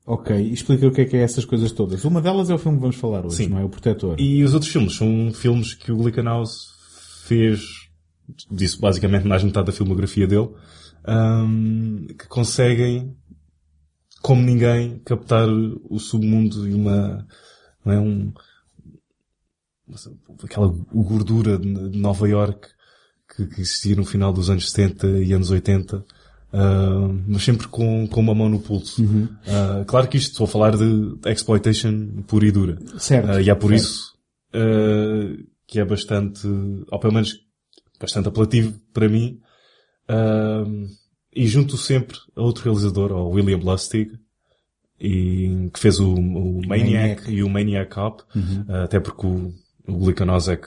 Ok, explica o que é que é essas coisas todas. Uma delas é o filme que vamos falar hoje, Sim. não é? O Protetor. E os outros filmes são filmes que o Glickenhaus fez, disse basicamente mais metade da filmografia dele, ahm, que conseguem, como ninguém, captar o submundo e uma, não é, um, aquela gordura de Nova York que, que existia no final dos anos 70 e anos 80, ah, mas sempre com, com uma mão no pulso. Ah, claro que isto estou a falar de exploitation pura e dura. Certo. Ah, e é por certo. isso que é bastante, ou pelo menos bastante apelativo para mim. E junto sempre a outro realizador, ao William Lustig, e, que fez o, o Maniac, Maniac. e o Maniac Cop, ah, até porque o, o Glickenhaus é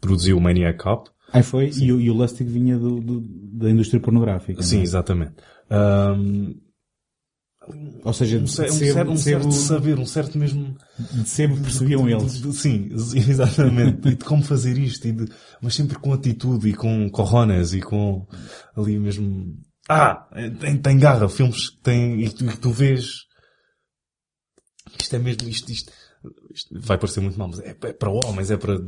produziu o Maniac Cop. Aí foi, e, o- e o Lustig vinha do, do- da indústria pornográfica. Sim, é? exatamente. Ahm, Ou seja, um, de um certo, um de certo saber, um certo mesmo... de sebo percebiam eles. de- de- Sim, exatamente. e de como fazer isto, de, mas sempre com atitude e com corronas e com ali mesmo... Ah, tem, tem garra, filmes que têm, e tu, e tu vês... Isto é mesmo, isto, isto, isto vai parecer muito mal, mas é, é para homens, é para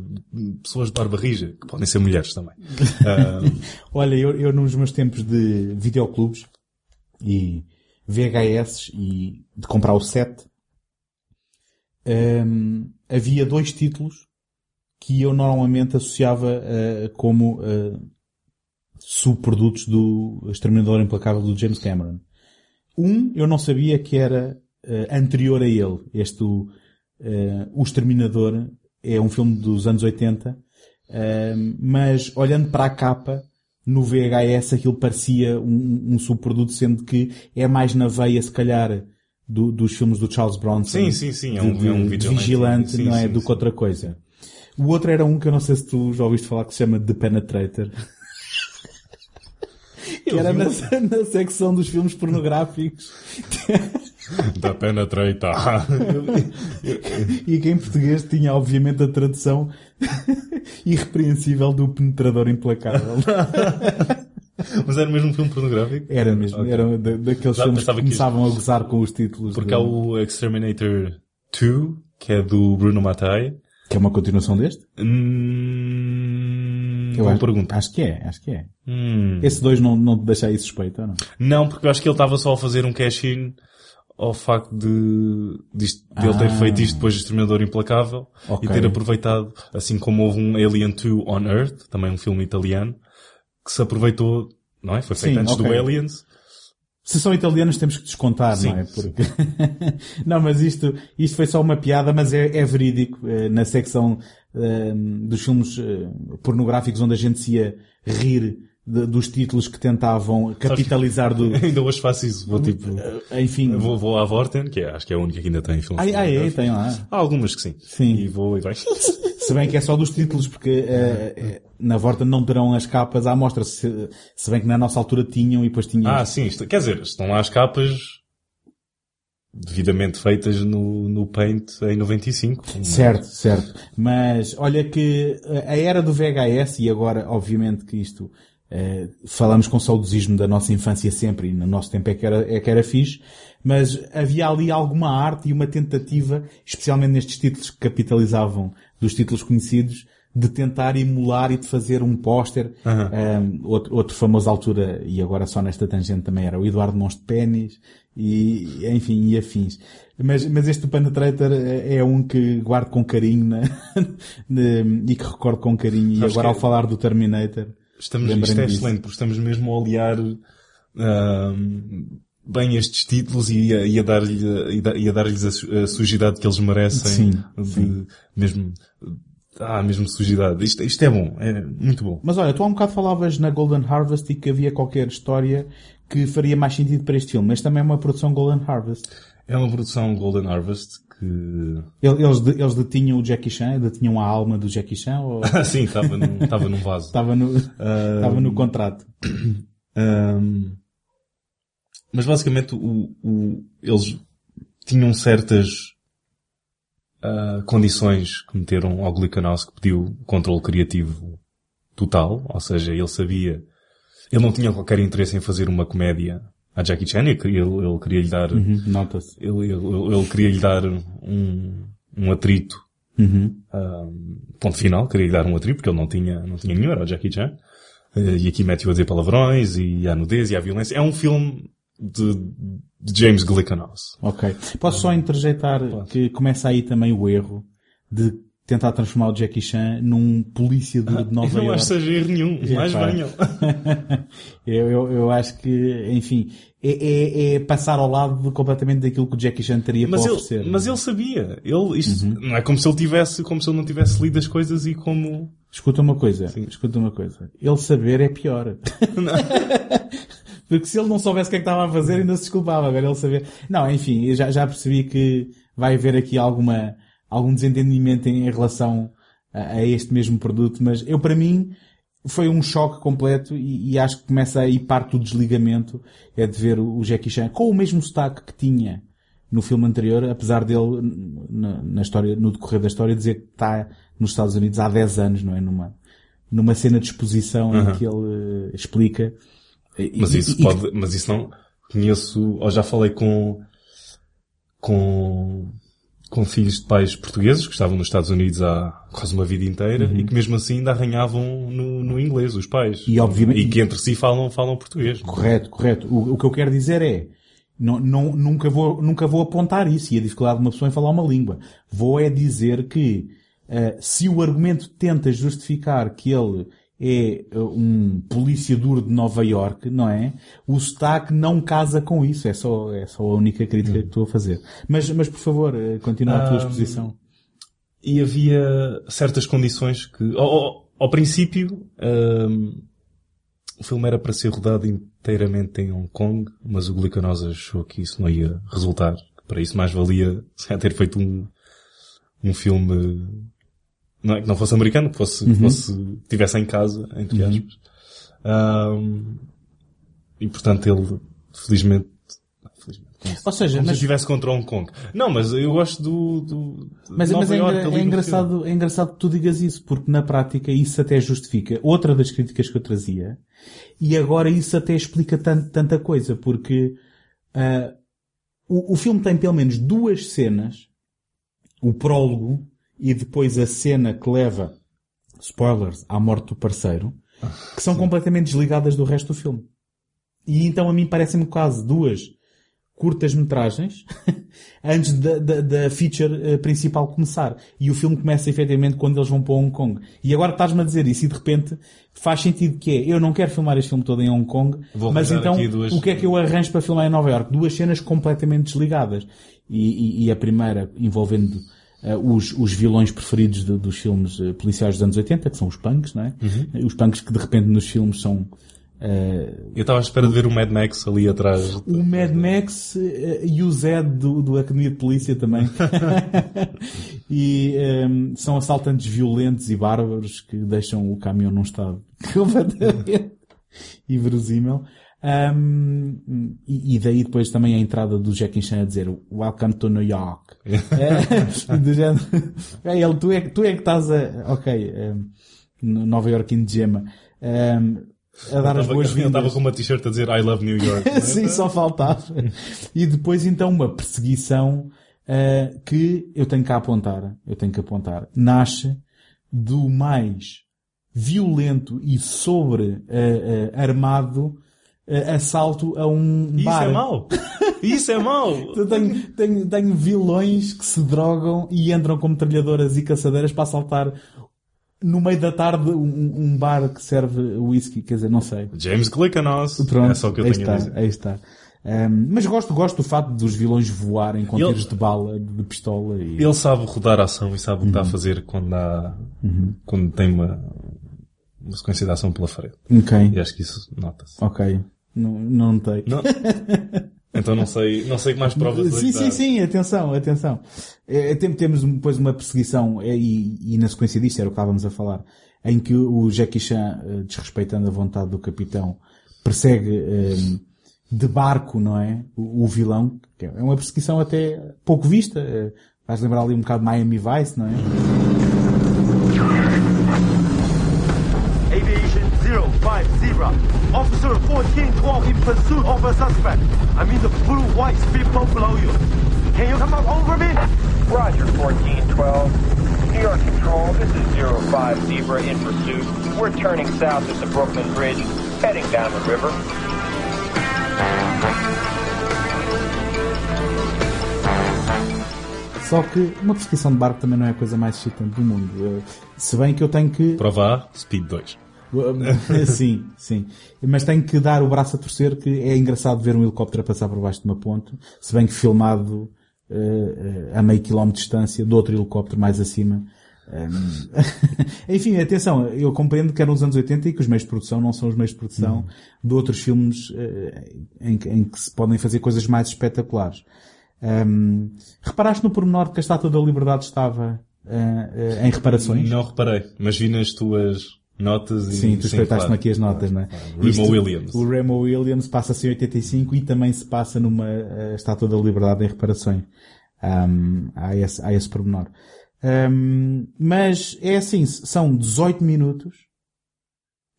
pessoas de barba rija, que podem ser mulheres também. Ahm, Olha, eu, eu nos meus tempos de videoclubes e VHS e de comprar o set, hum, havia dois títulos que eu normalmente associava eh, como eh, subprodutos do Exterminador Implacável do James Cameron. Um, eu não sabia que era eh, anterior a ele. Este, o, eh, o Exterminador, é um filme dos anos 80, eh, mas olhando para a capa, no VHS aquilo parecia um, um subproduto, sendo que é mais na veia, se calhar, do- dos filmes do Charles Bronson. Sim, sim, sim, é de- um- de- é um vigilante. vigilante, Sim, não é? sim, do sim. que outra coisa. O outro era um que eu não sei se tu já ouviste falar que se chama The Penetrator. Que era na, na secção dos filmes pornográficos. da penetrator. E que em português tinha obviamente a tradução irrepreensível do penetrador implacável. Mas era mesmo um filme pornográfico? Era mesmo, Ok. era da- daqueles Já filmes que pensava que começavam a gozar com os títulos. Porque de- há o Exterminator 2, que é do Bruno Mattei. Que é uma continuação deste? Hum, Eu acho, pergunta. acho que é, acho que é. Hum. Esse dois não, não te deixa aí suspeito, ou não? Não, porque eu acho que ele estava só a fazer um cash-in ao facto de, de ele ter Ah. feito isto depois de Exterminador Implacável Ok. e ter aproveitado, assim como houve um Alien 2 on Earth, também um filme italiano, que se aproveitou, não é? Foi feito Sim, antes do ok. Aliens. Se são italianos temos que descontar, Sim, não é? Porque... não, mas isto, isto foi só uma piada, mas é, é verídico. eh, Na secção eh, dos filmes eh, pornográficos onde a gente se ia rir de- dos títulos que tentavam capitalizar do... Ainda hoje faço isso. Vou tipo, Enfim... vou, vou à Vorten, que é, acho que é a única que ainda tem filmes. Ai, ai, pornográficos. tem lá. Há algumas que sim. Sim. E vou e vai. Se bem que é só dos títulos, porque eh, eh, na Vorta não terão as capas à mostra, se, se bem que na nossa altura tinham e depois tinham... Ah, sim, isto- quer dizer, estão lá as capas devidamente feitas no, no Paint em 95. Certo, certo. Mas olha que a era do VHS, e agora obviamente que isto eh, falamos com saudosismo da nossa infância sempre, e no nosso tempo é que, era, é que era fixe, mas havia ali alguma arte e uma tentativa, especialmente nestes títulos que capitalizavam dos títulos conhecidos, de tentar emular e de fazer um póster. Um, outro, outro famoso altura, e agora só nesta tangente também era o Eduardo Mons de Pênis, e, enfim, e afins. Mas, mas este Penetrator é é um que guardo com carinho, né? De- e que recordo com carinho. E Sabes agora que- ao falar do Terminator, Estamos, isto é disso. excelente, porque estamos mesmo a olhar ahm, bem estes títulos e a, e a dar-lhe, e a dar- e a dar-lhes a sujidade que eles merecem. Sim, de, sim. Mesmo, ah, mesmo sujidade. Isto, isto é bom, é muito bom. Mas olha, tu há um bocado falavas na Golden Harvest e que havia qualquer história que faria mais sentido para este filme. Mas também é uma produção Golden Harvest. É uma produção Golden Harvest que, Ele- Eles, eles detinham o Jackie Chan? Detinham a alma do Jackie Chan? Ou ah, sim, estava num, estava num vaso. estava no, estava no contrato? Ahm, mas basicamente o, o- eles tinham certas ah, condições que meteram ao Glickenhaus que pediu controle criativo total, ou seja, ele sabia, ele não tinha qualquer interesse em fazer uma comédia à Jackie Chan, ele, queria- ele, queria lhe dar, Uhum, Nota-se. ele, ele, ele queria lhe dar um, um atrito Uhum. um, ponto final, queria lhe dar um atrito, porque ele não tinha, não tinha nenhum, era o Jackie Chan. Eh, E aqui mete-o a dizer palavrões, e há nudez, e há violência. É um filme de, de James Glickenhaus. Ok. Posso só interjeitar que começa aí também o erro de tentar transformar o Jackie Chan num polícia de, de Nova Eu não acho que seja erro nenhum, mais Epá. venham. eu, eu, eu acho que, enfim, é, é, é passar ao lado completamente daquilo que o Jackie Chan teria Mas para ele, oferecer. mas ele sabia. Ele, isto, Uhum. não é como se ele tivesse, como se ele não tivesse lido as coisas e como... Escuta uma coisa, escuta uma coisa. Ele saber é pior. Porque se ele não soubesse o que é que estava a fazer, ainda se desculpava. Agora ele saber. Não, enfim, eu já, já percebi que vai haver aqui alguma, algum desentendimento em, em relação a, a este mesmo produto, mas eu para mim, foi um choque completo e, e acho que começa aí parte do desligamento é de ver o, o Jackie Chan com o mesmo sotaque que tinha no filme anterior, apesar dele na, na história, no decorrer da história dizer que está nos Estados Unidos há 10 anos, não é? Numa, numa cena de exposição em que ele eh, explica. E- Mas e- isso e- pode, mas isso não, conheço, ou já falei com, com, com filhos de pais portugueses que estavam nos Estados Unidos há quase uma vida inteira e que mesmo assim ainda arranhavam no, no inglês, os pais. Uhum. E obviamente- E que entre si falam, falam português. Correto, correto. O, o que eu quero dizer é, não, não- nunca, vou, nunca vou apontar isso e a dificuldade de uma pessoa em falar uma língua. Vou é dizer que eh, se o argumento tenta justificar que ele é eh, um polícia duro de Nova York, não é? O sotaque não casa com isso. É só, é só a única crítica que estou a fazer. Mas, mas por favor, eh, continua a tua Ah, exposição. E havia certas condições que, ao, ao- princípio, hum, o filme era para ser rodado inteiramente em Hong Kong, mas o Glicanos achou que isso não ia resultar. Para isso mais valia se ter feito um, um filme, não é? Que não fosse americano, que fosse, que fosse, tivesse em casa, entre aspas. Hum, e portanto ele, felizmente, se- Ou seja, como se mas- eu estivesse contra Hong Kong. Não, mas eu gosto do, do Mas, mas é, ali é engraçado, é engraçado que tu digas isso, porque na prática isso até justifica. Outra das críticas que eu trazia, e agora isso até explica tan- tanta coisa, porque ah, o, o filme tem pelo menos duas cenas, o prólogo e depois a cena que leva, spoilers, à morte do parceiro, que são completamente desligadas do resto do filme. E então a mim parecem-me quase duas curtas-metragens antes da, da, da feature eh, principal começar. E o filme começa efetivamente quando eles vão para Hong Kong. E agora estás-me a dizer isso e de repente faz sentido que é, eu não quero filmar este filme todo em Hong Kong, Vou mas então duas- o que é que eu arranjo para filmar em Nova York? Duas cenas completamente desligadas. E, e- e a primeira envolvendo os, os vilões preferidos de- dos filmes eh, policiais dos anos 80, que são os punks, não é? Uhum. Os punks que de repente nos filmes são eh, Eu estava à espera de ver o Mad Max ali atrás. o Mad Max eh, e o Zed do, do Academia de Polícia também. e ehm, são assaltantes violentos e bárbaros que deixam o caminhão num estado completamente inverosímil. Ahm, e, e daí depois também a entrada do Jackie Chan a dizer Welcome to New York. É, do género, é, ele, tu, é, tu é que estás a, ok, no Nova York in Gema, ehm, a dar as Eu boas-vindas. estava com uma t-shirt a dizer I love New York. Sim, só faltava. E depois então uma perseguição eh, que eu tenho que apontar, eu tenho que apontar, nasce do mais violento e sobre eh, eh, armado assalto a um Isso bar. é mau! Isso é mau! Tenho, tenho, tenho vilões que se drogam e entram como trilhadoras e caçadeiras para assaltar no meio da tarde um, um bar que serve whisky, quer dizer, não sei. James Glickanos. Pronto, é só o que eu tenho está, a dizer. aí está. Um, mas gosto, gosto do facto dos vilões voarem com Ele- tiros de bala, de pistola e... Ele sabe rodar a ação e sabe o que Uhum. está a fazer quando há, quando tem uma, uma sequência de ação pela frente. Ok, E acho que isso nota-se. ok. Não, não notei. Não? Então não sei, não sei que mais provas Sim, sim, sim, atenção, atenção. É, tem- temos um- depois uma perseguição, é, e, e na sequência disto era o que estávamos a falar, em que o Jackie Chan, eh, desrespeitando a vontade do capitão, persegue eh, de barco, não é? O, o vilão, que é uma perseguição até pouco vista, eh, faz lembrar ali um bocado Miami Vice, não é? 050. Officer 1412 in pursuit of a suspect. I'm in the blue white speedboat below you. Can you come up over me? Roger, 1412. New York Control, this is 05 Zebra in pursuit. We're turning south at the Brooklyn Bridge, heading down the river. Só que uma perseguição de barco também não é a coisa mais excitante do mundo. Se bem que eu tenho que... Prova A, Speed 2. sim, sim. Mas tenho que dar o braço a torcer que é engraçado ver um helicóptero a passar por baixo de uma ponte, se bem que filmado eh, a meio quilómetro de distância de outro helicóptero mais acima. Um, Enfim, atenção, eu compreendo que eram os anos 80 e que os meios de produção não são os meios de produção de outros filmes eh, em, que- em que se podem fazer coisas mais espetaculares. Um, reparaste no pormenor de que a Estátua da Liberdade estava eh, em reparações? Não reparei, mas vi nas tuas, Notas e... Sim, tu espeitaste-me claro. aqui as notas, não é? Remo Isto- Williams. O Remo Williams passa-se em 85 e também se passa numa eh, Estátua da Liberdade em reparações. Ahm, há, esse, há esse pormenor. Ahm, mas é assim, são 18 minutos.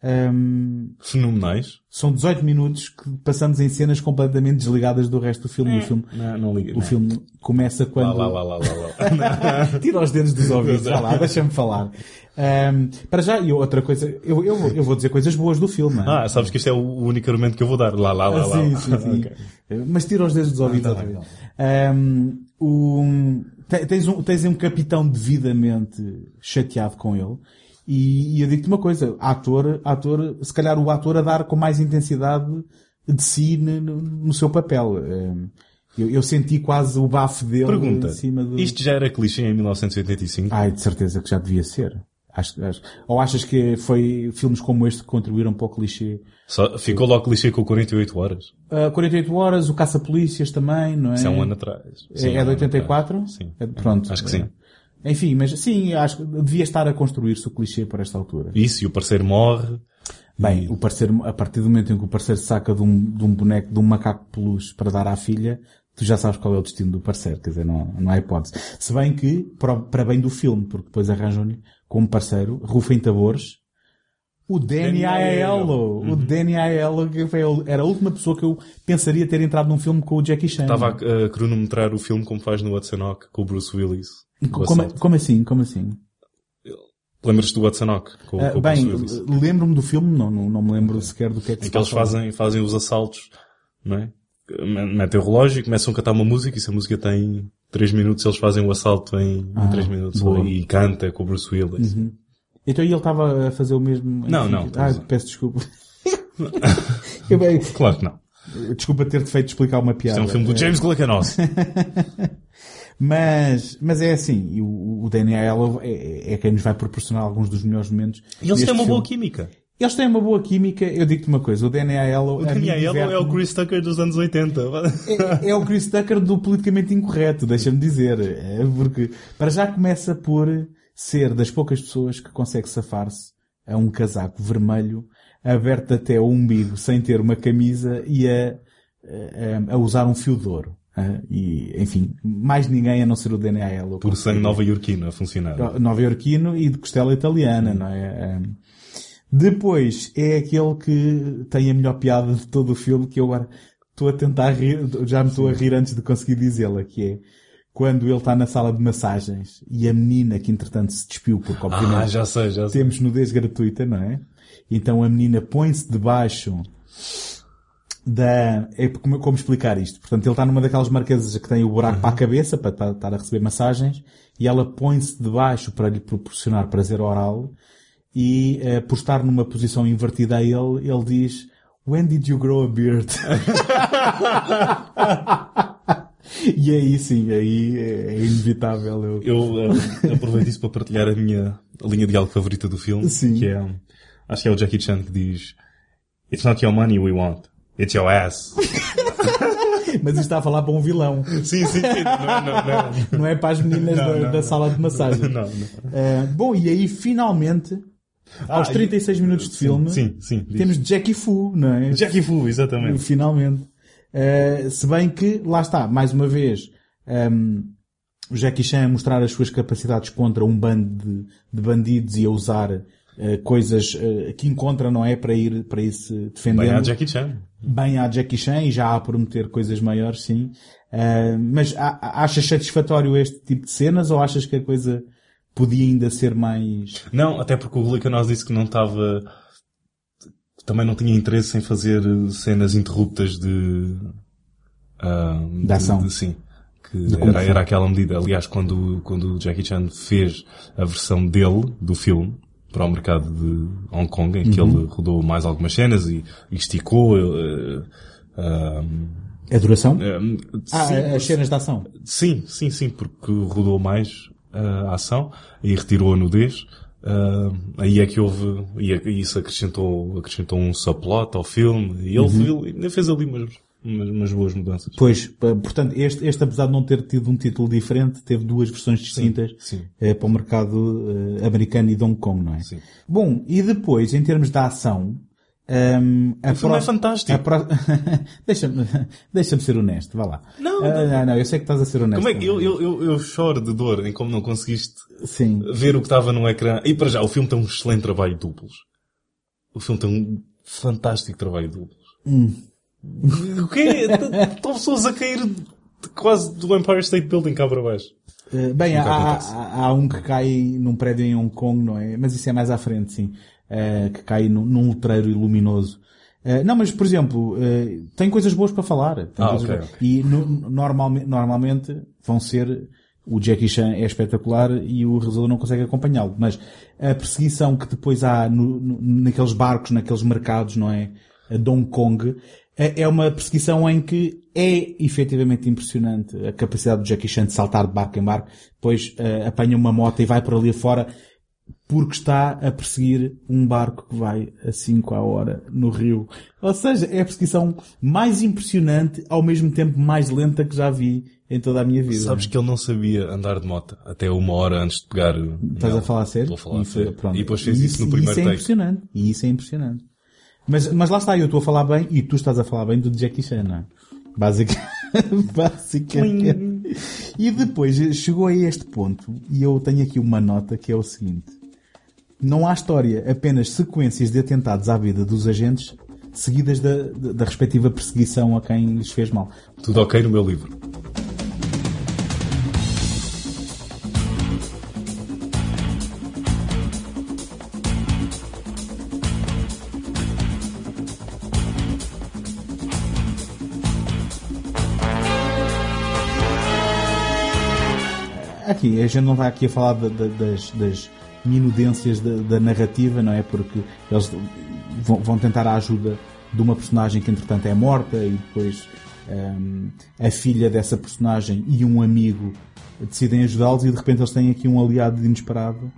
Ahm, Fenomenais. são 18 minutos que passamos em cenas completamente desligadas do resto do filme. O filme, Não, não liga. o não. filme começa quando... Lá, lá, lá, lá, lá. Tira os dedos dos ouvidos, lá, deixa-me falar. Ahm, para já, e outra coisa, eu, eu, vou- eu vou dizer coisas boas do filme. hein? Ah, sabes que isto é o único argumento que eu vou dar. Lá, lá, lá, Ah, lá. sim, sim, sim. Ok. Mas tira os dedos dos ouvidos tá bem. Ahm, o- te- tens, um, tens um capitão devidamente chateado com ele. E, e eu digo-te uma coisa, ator, ator, se calhar o ator a dar com mais intensidade de si no, no- seu papel. Ahm, eu, eu senti quase o bafo dele Pergunta. em cima do... Isto já era clichê em 1985? Ai, de certeza que já devia ser. Acho, acho- Ou achas que foi filmes como este que contribuíram para o clichê? Só ficou logo clichê com 48 horas. Ah, 48 horas, o Caça-Polícias também, não é? Isso é um ano atrás. É, Sim, é um de ano 84? atrás. Sim. É, pronto. Acho que sim. É. Enfim, mas sim, acho que devia estar a construir-se o clichê para esta altura. Isso, e o parceiro morre. Bem, o parceiro, a partir do momento em que o parceiro saca de um, de um boneco, de um macaco peluche para dar à filha, tu já sabes qual é o destino do parceiro, quer dizer, não, não há hipótese. Se bem que, para, bem do filme, porque depois arranjam-lhe como parceiro, Rufem Tabores, o Danny Aiello. O Danny Aiello, que foi, era a última pessoa que eu pensaria ter entrado num filme com o Jackie Chan. Estava a, a cronometrar o filme como faz no Hudson Hawk com o Bruce Willis. Como, assalto. como assim? Como assim? Lembras-te do Hudson Hawk? Com, Ah, com bem, lembro-me do filme, não, não, não me lembro sequer do que é que se que eles fazem, fazem os assaltos, não é? Metem o relógio e começam a cantar uma música e se a música tem 3 minutos eles fazem o assalto em, Ah, 3 minutos boa. e canta com o Bruce Willis. Uhum. Então ele estava a fazer o mesmo? Não, não, Ah, peço desculpa. Claro que não. desculpa ter-te feito explicar uma Isto piada. é um filme do James Glickenhaus. Mas, mas é assim, e o, o Aiello é, é quem nos vai proporcionar alguns dos melhores momentos. E eles têm uma boa filme. química. Eles têm uma boa química. Eu digo-te uma coisa, o Danny Aiello... O a mim Danny Aiello é o. Chris Tucker dos anos 80. é, é o Chris Tucker do politicamente incorreto, deixa-me dizer. É porque, para já começa por ser das poucas pessoas que consegue safar-se a um casaco vermelho, aberto até o umbigo, sem ter uma camisa e a, a, a usar um fio de ouro. Ah, E, enfim, mais ninguém a não ser o Danny Aiello. Por sangue nova-iorquino a funcionar. nova-iorquino e de costela italiana, não é? Um, Depois é aquele que tem a melhor piada de todo o filme que eu agora estou a tentar rir, já me estou a rir antes de conseguir dizê-la, que é quando ele está na sala de massagens e a menina que entretanto se despiu, porque obviamente Ah, já sei, já sei. temos nudez gratuita, não é? Então a menina põe-se debaixo da... É como, como explicar isto? Portanto, ele está numa daquelas marquesas que tem o buraco para a cabeça, para ta- estar a receber massagens, e ela põe-se debaixo para lhe proporcionar prazer oral, e eh, por estar numa posição invertida a ele, ele diz When did you grow a beard? e aí sim, aí é é inevitável. Eu... Eu eh, aproveito isso para partilhar a minha linha de diálogo favorita do filme. Sim. Que é, acho que é o Jackie Chan que diz It's not your money we want, it's your ass. Mas isto está a falar para um vilão. sim, sim, sim. Não, não, não. Não é para as meninas da, da sala de massagem. Não, não. Eh, bom, e aí finalmente, aos Ah, 36 minutos de filme, Sim, sim. diz. temos Jackie Fu, não é? Jackie Fu, exatamente. Finalmente. Eh, se bem que, lá está, mais uma vez, ehm, o Jackie Chan a mostrar as suas capacidades contra um bando de, de bandidos e a usar eh, coisas eh, que encontra, não é? Para ir, para ir se defendendo. Bem, há Jackie Chan. Bem à Jackie Chan e já a prometer coisas maiores, sim. Mas a- achas satisfatório este tipo de cenas ou achas que a coisa podia ainda ser mais... Não, até porque o Glickenhaus disse que não estava... Também não tinha interesse em fazer cenas interruptas de... ah, De ação. sim. Que era, era aquela medida. Aliás, quando, quando o Jackie Chan fez a versão dele, do filme, para o mercado de Hong Kong, em que Uhum. ele rodou mais algumas cenas e, e esticou, eh, ah, A duração? eh, Ah, sim, as cenas de ação. Sim, sim, sim, porque rodou mais ah, a ação e retirou a nudez. Ah, aí é que houve, e é- isso acrescentou, acrescentou um subplot ao filme, e ele, Uhum. ele fez ali umas, umas, umas boas mudanças. Pois, portanto, este, este, apesar de não ter tido um título diferente, teve duas versões distintas sim. eh, para o mercado eh, americano e de Hong Kong, não é? Sim. Bom, e depois, em termos de ação, ehm, a O filme é pro- fantástico. pro- deixa-me, deixa-me ser honesto, vá lá. Não, Ah, não, não, eu sei que estás a ser honesto. Como é que eu, eu, eu, eu choro de dor em como não conseguiste Sim. ver o que estava no ecrã. E para já, o filme tem um excelente trabalho de duplos. O filme tem um fantástico trabalho de duplos. Hum. O quê? Estão pessoas a cair quase do Empire State Building cá para baixo. Eh, bem, há, há- há um que cai num prédio em Hong Kong, não é? Mas isso é mais à frente, sim. Eh, que cai num, num letreiro luminoso. Eh, não, mas, por exemplo, eh, tem coisas boas para falar. Ah, coisas ok, boas. ok. E no- normalmente, normalmente vão ser o Jackie Chan é espetacular e o realizador não consegue acompanhá-lo. Mas a perseguição que depois há no- no- naqueles barcos, naqueles mercados, não é? A Hong Kong, é é uma perseguição em que é efetivamente impressionante a capacidade do Jackie Chan de saltar de barco em barco, depois eh, apanha uma moto e vai por ali afora porque está a perseguir um barco que vai a 5 a hora no rio. Ou seja, é a perseguição mais impressionante, ao mesmo tempo mais lenta que já vi em toda a minha vida. Sabes que ele não sabia andar de moto até uma hora antes de pegar. Estás a falar a sério? Estou a falar a E foi- sério. pronto. E depois fez isso, no primeiro isso é take. impressionante. E isso é impressionante. Mas, mas lá está, eu estou a falar bem e tu estás a falar bem do Jackie Chan, não é? Basic... Basicamente. E depois chegou a este ponto e eu tenho aqui uma nota que é o seguinte. Não há história, apenas sequências de atentados à vida dos agentes seguidas da, da, respectiva perseguição a quem lhes fez mal. Tudo ok no meu livro. Aqui, a gente não vai aqui a falar da- da- das, das minudências da, da narrativa, não é? Porque eles vão, vão tentar a ajuda de uma personagem que entretanto é morta e depois hum, a filha dessa personagem e um amigo decidem ajudá-los e de repente eles têm aqui um aliado inesperado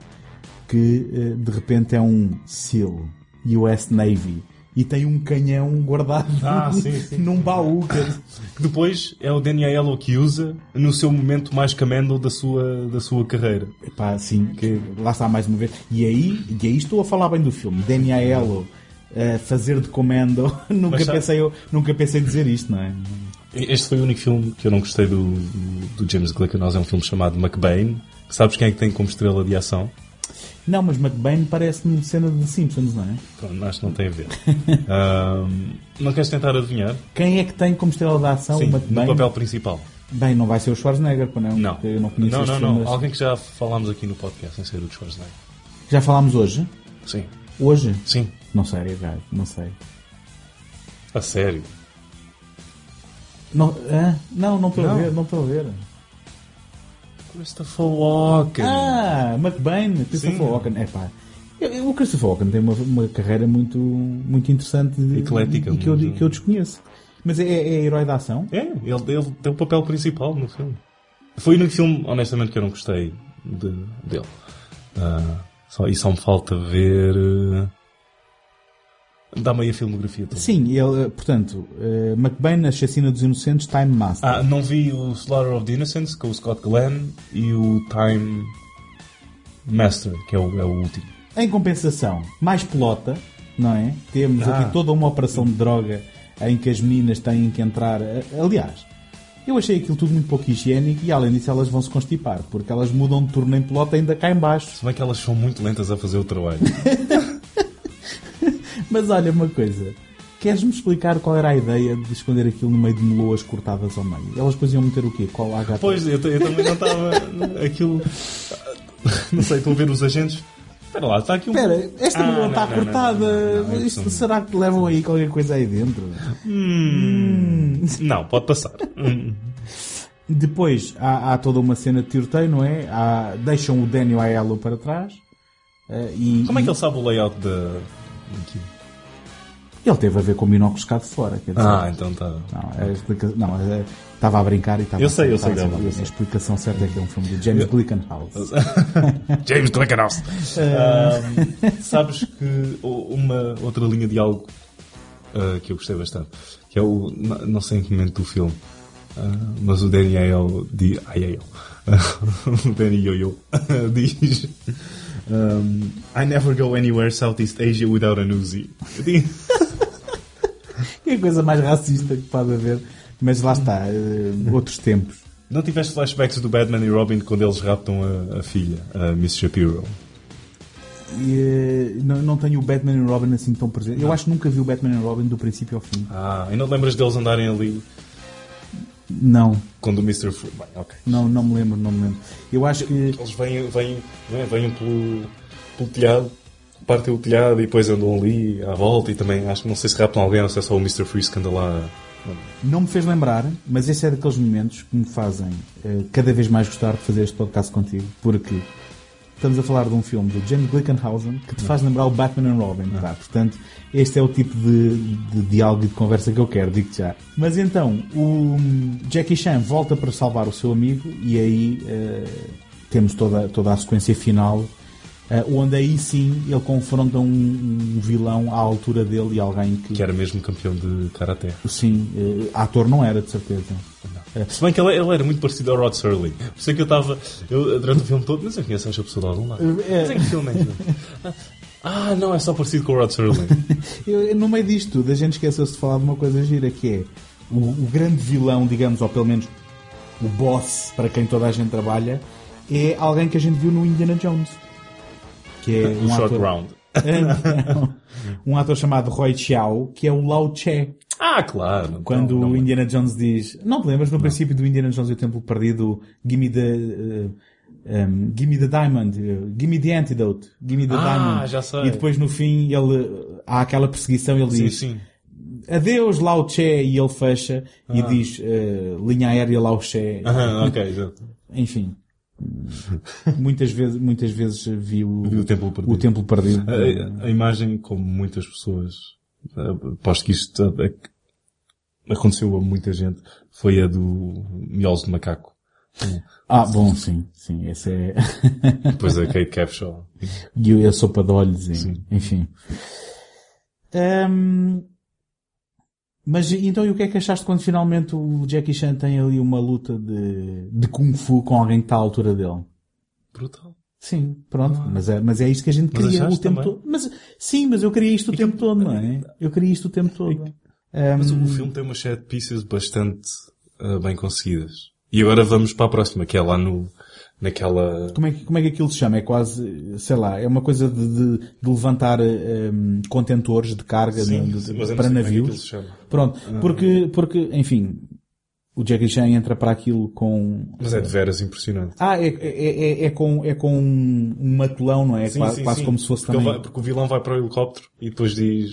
que eh, de repente é um SEAL, US Navy, e tem um canhão guardado Ah, sim, sim. num baú. depois é o Danny Aiello que usa no seu momento mais camendo da sua, da sua carreira. Epá, sim, que lá está mais uma vez. E aí, e aí estou a falar bem do filme. Danny Aiello a fazer de comando. nunca, Mas pensei, eu, nunca pensei dizer isto, não é? Este foi o único filme que eu não gostei do, do James Glickenhaus. É um filme chamado McBain. Sabes quem é que tem como estrela de ação? Não, mas McBain parece-me cena de Simpsons, não é? Pronto, acho que não tem a ver. Não queres tentar adivinhar? Quem é que tem como estrela de ação Sim, o no McBain? papel principal. Bem, não vai ser o Schwarzenegger, não? Não. Eu não conheço não, não, não. Alguém que já falámos aqui no podcast, sem ser o Schwarzenegger. Já falámos hoje? Sim. Hoje? Sim. Não sei, gajo, não sei. A sério. Não, ah, não, não estou a ver, não estou a ver. Christopher Walken. Ah, McBain, Christopher Sim. Walken. É pá. O Christopher Walken tem uma, uma carreira muito, muito interessante de- Eclética, e que eu, que eu desconheço. Mas é, é herói da ação? É, ele, ele tem o papel principal no filme. Foi o único filme, honestamente, que eu não gostei de- dele. Ah, só, e só me falta ver. eh, Dá-me aí a filmografia toda. Sim, ele, eh, portanto, eh, McBain, A Chacina dos Inocentes, Time Master. Ah, não vi o Slaughter of the Innocents com o Scott Glenn e o Time Master, que é o, é o último. Em compensação, mais pelota, não é? Temos Ah. aqui toda uma operação de droga em que as meninas têm que entrar. eh, Aliás, eu achei aquilo tudo muito pouco higiênico e além disso elas vão se constipar, porque elas mudam de turno em pelota ainda cá em baixo. Se bem que elas são muito lentas a fazer o trabalho. Mas olha uma coisa. Queres-me explicar qual era a ideia de esconder aquilo no meio de meloas cortadas ao meio? Elas depois iam meter o quê? Qual a gata? pois, eu, eu também não estava. Aquilo. Não sei, estão a ver os agentes. Espera lá, está aqui um. Espera, esta Ah, meloa está cortada. não, não, não, Isto- será que levam aí qualquer coisa aí dentro? Hum, Não, pode passar. Hum. Depois há, há toda uma cena de tiroteio, não é? Há- deixam o Daniel Aiello para trás. eh, e, Como é que ele sabe o layout da. Aqui? Ele teve a ver com o binóculos cá de fora. Quer dizer, Ah, então está. Não, a explica- não, é- estava a brincar e estava Eu sei, eu estava sei, a- eu A sei. explicação certa é que é um filme de James Glickenhaus. James Glickenhaus. Ahm, sabes que uma outra linha de algo ah, que eu gostei bastante. Que é o, não sei em que momento do filme, ah, mas o Danny Ayo, di, ai, ai, o Danny Yo-Yo diz um, I never go anywhere Southeast Asia without an Uzi. Que é a coisa mais racista que pode haver. Mas lá está, eh, outros tempos. Não tiveste flashbacks do Batman e Robin quando eles raptam a, a filha, a Miss Shapiro? E, eh, não, não tenho o Batman e Robin assim tão presente. Eu acho que nunca vi o Batman e Robin do princípio ao fim. Ah, e não te lembras deles andarem ali Não, quando o Mr. Fu... Bem, ok. não, não me lembro, não me lembro. Eu acho que. Eles vêm, vêm, vêm, vêm pelo, pelo telhado, partem o telhado e depois andam ali à volta e também acho que não sei se raptam alguém ou se é só o Mr. Freeze que anda lá. Não me fez lembrar, mas esse é daqueles momentos que me fazem eh, cada vez mais gostar de fazer este podcast contigo, porque estamos a falar de um filme do James Glickenhausen que te faz lembrar o Batman and Robin. tá? Portanto, este é o tipo de, de diálogo e de conversa que eu quero, digo já. Mas então, o Jackie Chan volta para salvar o seu amigo e aí eh, temos toda, toda a sequência final eh, onde aí sim ele confronta um, um vilão à altura dele e alguém que, Que era mesmo campeão de Karaté. Sim, eh, ator não era, de certeza. Eh, Se bem que ele, ele era muito parecido ao Rod Serling. Por isso é que eu estava, eu, durante o filme todo, mas eu conheço esta pessoa de algum lado. É. Mas em que filme é que Ah, não, é só parecido com o Rod Serling. eu- no meio disto tudo, a gente esqueceu-se de falar de uma coisa gira, que é o, o grande vilão, digamos, ou pelo menos o boss para quem toda a gente trabalha, é alguém que a gente viu no Indiana Jones. Que é Um um short ator, round. Não. um ator chamado Roy Chiao, que é o Lao Che. Ah, claro. Quando Não, não, o Indiana Jones diz. Não te lembras no princípio do Indiana Jones e o Templo Perdido? Gimme the. uh, um, give me the diamond, uh, give me the antidote, give me the Ah, diamond. já sei. E depois no fim ele há aquela perseguição, ele Sim, diz sim. adeus Lao Che e ele fecha e diz uh, linha aérea Lao Che. Ah, ok, exato. Enfim. muitas vezes, muitas vezes vi o, o Templo Perdido. o Templo Perdido. A, a imagem, como muitas pessoas, eh, aposto que isto eh, aconteceu a muita gente, foi a do miolos de macaco. Ah, bom, sim, sim, esse é. Depois a Kate Capshaw. e a sopa de olhos, e, enfim. Ahm, mas então, e o que é que achaste quando finalmente o Jackie Chan tem ali uma luta de, de Kung Fu com alguém que está à altura dele? Brutal. Sim, pronto, mas, é, mas é isto que a gente Mas queria o tempo também? todo. Mas, sim, mas eu queria isto o tempo todo, não é? Eu queria isto o tempo todo. Mas Ahm, o filme tem umas set pieces bastante eh, bem conseguidas. E agora vamos para a próxima, que é lá no, naquela... Como é, que, como é que aquilo se chama? É quase, sei lá, é uma coisa de, de, de levantar ahm, contentores de carga Sim, de- sim, mas para é que navios. chama. Pronto, Ah. porque, porque, enfim, o Jackie Chan entra para aquilo com... Mas é de veras impressionante. Ah, é, é, é, é com, é com um, um matulão, não é? Sim, quase sim, quase sim. como se fosse porque também... vai- porque o vilão vai para o helicóptero e depois diz...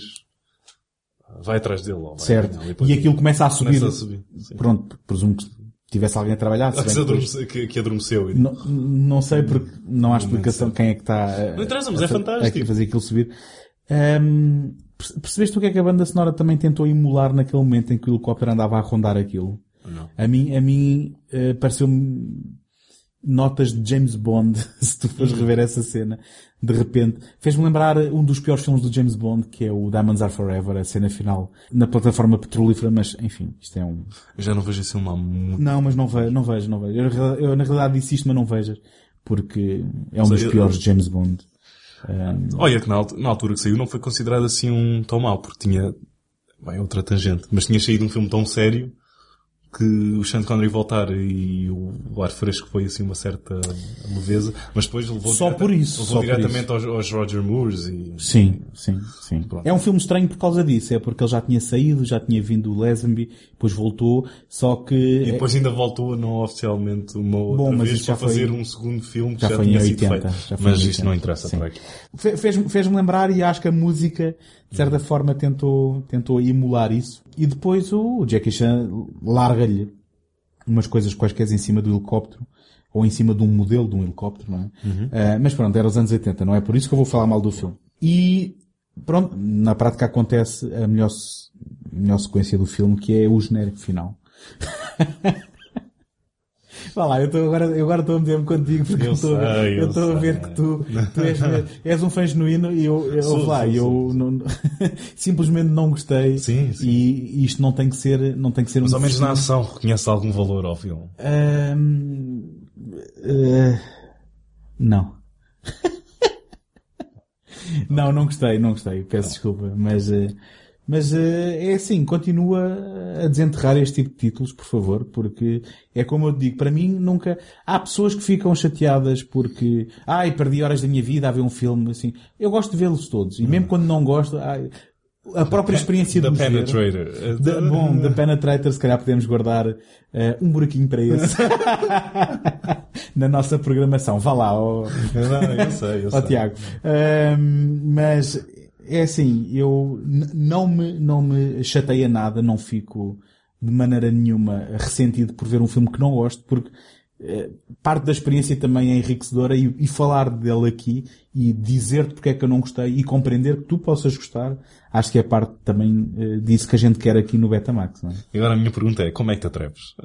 Vai atrás dele. vai Certo. E aquilo começa a subir. Começa a subir. Pronto, presumo que tivesse alguém a trabalhar. se que, depois- que, que adormeceu. Não, não sei porque não há explicação quem é que está a, Não interessa, mas a é fa- fantástico. fazer aquilo subir. Perce- percebeste o que é que a banda sonora também tentou emular naquele momento em que o helicóptero andava a rondar aquilo? Não. A mim, a mim eh, pareceu-me notas de James Bond, se tu fores rever essa cena, de repente. Fez-me lembrar um dos piores filmes do James Bond, que é o Diamonds Are Forever, a cena final, na plataforma petrolífera, mas enfim, isto é um... Eu já não vejo esse filme há muito Não, mas não vejo, não vejo, não vejo. Eu, eu, na realidade disse isto, mas não vejas, porque é um Sei, dos eu- piores de James Bond. Ahm, Olha que na, na altura que saiu não foi considerado assim um tão mau, porque tinha, bem, outra tangente, mas tinha saído um filme tão sério que o Sean Connery voltar e o, ar fresco foi assim uma certa leveza, mas depois levou, Só por isso, levou só por diretamente aos, aos Roger Moores e... Sim, sim, sim. Pronto. É um filme estranho por causa disso. É porque ele já tinha saído, já tinha vindo o Lazenby, depois voltou, só que... E depois ainda voltou não oficialmente uma outra Bom, mas vez isso para fazer foi- um segundo filme que já já, foi em tinha sido 80, feito. já foi em Mas isto 80, não interessa sim. para aqui. Fe- Fez-me fez lembrar e acho que a música, de certa forma, tentou, tentou emular isso. E depois o Jackie Chan larga-lhe umas coisas quaisquer em cima do helicóptero, ou em cima de um modelo de um helicóptero, não é? Ah, mas pronto, era os anos 80, não é por isso que eu vou falar mal do filme. E, pronto, na prática acontece a melhor, se- melhor sequência do filme, que é o genérico final. Vá lá, eu estou agora, eu agora estou a meter-me contigo porque Eu estou, a- sei, eu estou a ver sei. que tu, tu és, és um fã genuíno e eu, eu, Sou, lá, sou, eu sou. não- simplesmente não gostei Sim, sim. e isto não tem que ser, não tem que ser Mas um ao menos na ação reconhece algum valor ao filme. Ahm, eh, não. não, não gostei, não gostei. Peço desculpa, mas, eh, mas eh, é assim, continua a desenterrar este tipo de títulos, por favor, porque é como eu digo, para mim nunca, há pessoas que ficam chateadas porque, ai, perdi horas da minha vida a ver um filme, assim. Eu gosto de vê-los todos, e mesmo quando não gosto, ai, a própria experiência ver- Penetrator. da- bom, da Penetrator, se calhar podemos guardar eh, um buraquinho para esse na nossa programação. Vá lá, ó, Não, eu sei, eu ó sei. Tiago. Ahm, mas é assim, eu não me, não me chateia nada, não fico de maneira nenhuma ressentido por ver um filme que não gosto, porque eh, parte da experiência também é enriquecedora e, e falar dele aqui e dizer-te porque é que eu não gostei e compreender que tu possas gostar, acho que é parte também eh, disso que a gente quer aqui no Betamax, não é? E agora a minha pergunta é, como é que te atreves?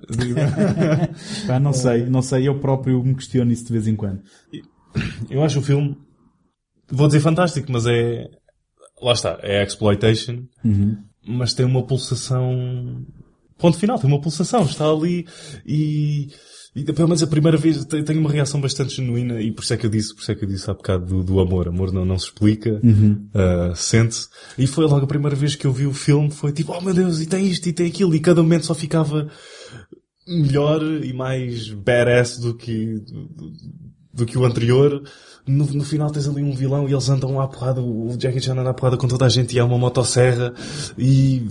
Pá, não sei, não sei, eu próprio me questiono isso de vez em quando. Eu acho o filme, vou dizer fantástico, mas é, lá está, é exploitation, mas tem uma pulsação, ponto final, tem uma pulsação, está ali e, e pelo menos a primeira vez te- tenho uma reação bastante genuína e por isso é que eu disse, por isso é que eu disse há bocado do, do amor. Amor não, não se explica, ah, sente-se. E foi logo a primeira vez que eu vi o filme, foi tipo, oh meu Deus, e tem isto e tem aquilo, e cada momento só ficava melhor e mais badass do que, do, do que o anterior. No, no final tens ali um vilão e eles andam à porrada, o Jackie Chan anda à porrada com toda a gente e há uma motosserra e,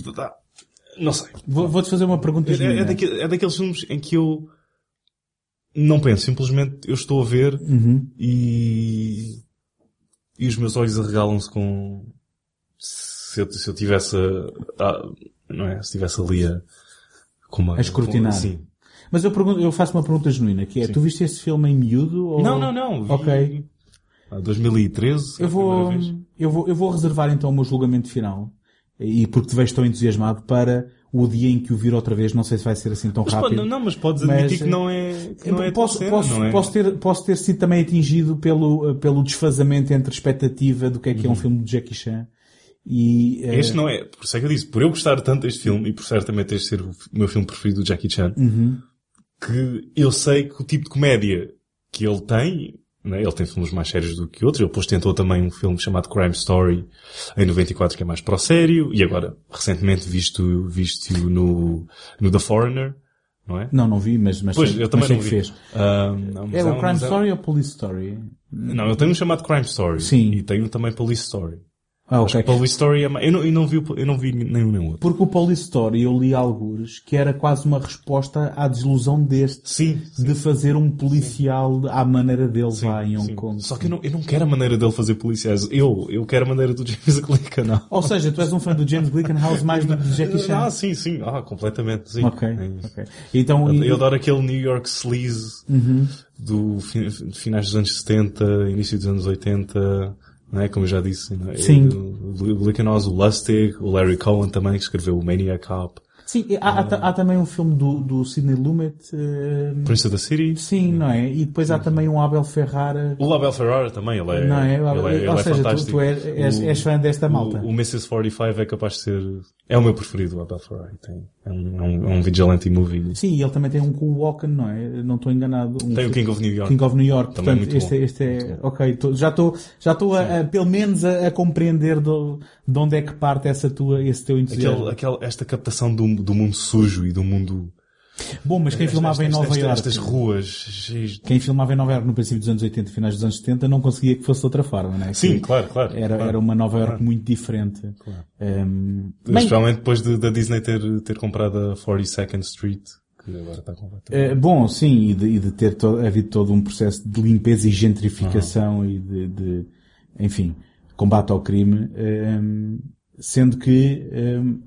não sei. Vou- Vou-te fazer uma pergunta É, é, é daqueles filmes em que eu não penso, simplesmente eu estou a ver Uhum. e, e os meus olhos arregalam-se com se eu, se eu tivesse a, não é? Se tivesse ali a, com uma, A escrutinar. com- sim. Mas eu, pergunto, eu faço uma pergunta genuína, que é, tu viste este filme em miúdo? Ou... Não, não, não. vi- Ok. Ah, 2013. Eu vou, eu vou, eu vou reservar então o meu julgamento final. E porque te vejo tão entusiasmado para o dia em que o vir outra vez, não sei se vai ser assim tão Mas, rápido. pode- não, mas podes admitir Mas, que não é, que não é a tua posso, cena, posso, não é? posso, ter, posso ter sido também atingido pelo, pelo desfazamento entre expectativa do que é que é um filme de Jackie Chan e... eh, Uhum. Este não é, por isso é que eu disse, por eu gostar tanto deste filme, e por certamente este ser o meu filme preferido do Jackie Chan, Uhum. que eu sei que o tipo de comédia que ele tem, né, ele tem filmes mais sérios do que outros, ele depois tentou também um filme chamado Crime Story em 94 que é mais para o sério, e agora, recentemente visto, visto no, no The Foreigner, não é? Não, não vi, mas, mas, Pois, sei, eu também sei não vi. fez. Ah, não, É há o Crime há- Story ou Police Story? Não, eu tenho um chamado Crime Story. Sim. E tenho também Police Story. Ah, ok. Story é eu, não, eu, não vi, eu não vi nenhum nem outro. Porque o Police Story eu li algures que era quase uma resposta à desilusão deste. Sim, De fazer um policial à maneira dele lá em Hong Sim. Kong. Só que eu não, eu não quero a maneira dele fazer policiais. Eu, eu quero a maneira do James Glickenhaus. Ou seja, tu és um fã do James Glickenhaus mais do que de Jackie Chan. Ah, sim, sim. Ah, completamente, sim. Ok, É. Então, Eu, e- eu adoro aquele New York sleaze Uhum. do fi- finais dos anos 70, início dos anos 80, não é? Como eu já disse. É? Sim. Glickenhaus, o Lustig, o Larry Cohen também, que escreveu o Maniac Cop. Sim, há, há há também um filme do, do Sidney Lumet. eh, Prince of the City. sim, não é? E depois há também um Abel Ferrara. O Abel Ferrara também, ele é, Não é? ele é, ele Ou é seja, tu- fantástico. tu és- és- és fã desta malta. O, o Mrs. 45 é capaz de ser, é o meu preferido, o Abel Ferrara. Tem, é, um, é, um, é um vigilante movie. Sim, e ele também tem um com o Walken, não é? Não estou enganado. Um Tem o King of New York. King of New York. Também Portanto, muito este, bom. este é, ok, tô- já estou, já a, a, pelo menos a, a compreender do, de onde é que parte essa tua, esse teu entusiasmo. Aquele, aquele, esta captação do, do mundo sujo e do mundo... Bom, mas quem filmava em Nova York, Estas ruas de- quem filmava em Nova York no princípio dos anos 80 e finais dos anos 70 não conseguia que fosse de outra forma, não é? Sim, Que claro, claro. Era, claro. era uma Nova York Claro. muito diferente. Um, bem, Especialmente depois de, da Disney ter, ter comprado a 42nd Street, que agora está completamente... Eh, bom, sim, e de, e de ter to- havido todo um processo de limpeza e gentrificação e de, de, enfim, combate ao crime, ehm, sendo que ehm,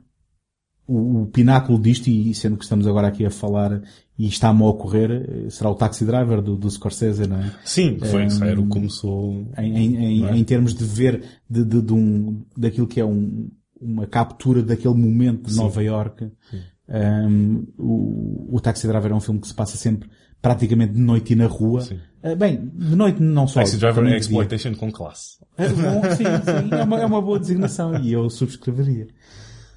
o, o pináculo disto, e sendo que estamos agora aqui a falar e está-me a ocorrer, eh, será o Taxi Driver do, do Scorsese, não é? Sim, foi, Ehm, isso era o que começou... em, em, é? em termos de ver de, de, de um, daquilo que é um, uma captura daquele momento de Sim. Nova York. Um, o, o Taxi Driver é um filme que se passa sempre praticamente de noite e na rua. Sim. Ah, bem, de noite não só. Taxi Driver é exploitation com classe. É bom, sim, sim, é uma, é uma boa designação e eu subscreveria.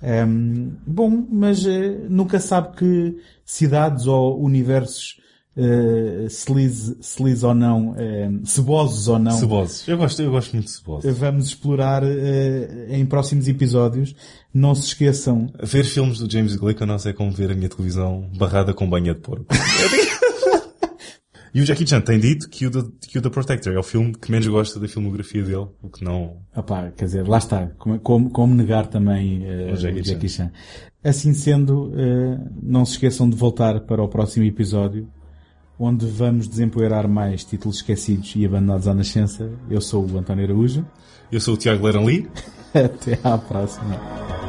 Ehm, bom, mas eh, nunca sabe que cidades ou universos uh, sleaze, sleaze ou não, eh, cebosos ou não, Cebosos. Eu gosto, eu gosto muito de cebosos. vamos explorar eh, em próximos episódios. Não se esqueçam, Ver filmes do James Glickenhaus é como ver a minha televisão barrada com banha de porco. e o Jackie Chan tem dito que o, The, que o The Protector é o filme que menos gosta da filmografia dele, o que não... opá, quer dizer, lá está, como, como, como negar também eh, O Jackie o Jackie Chan. Assim sendo, eh, não se esqueçam de voltar para o próximo episódio, onde vamos desempoeirar mais títulos esquecidos e abandonados à nascença. Eu sou o António Araújo. Eu sou o Tiago Leran Lee. Até à próxima.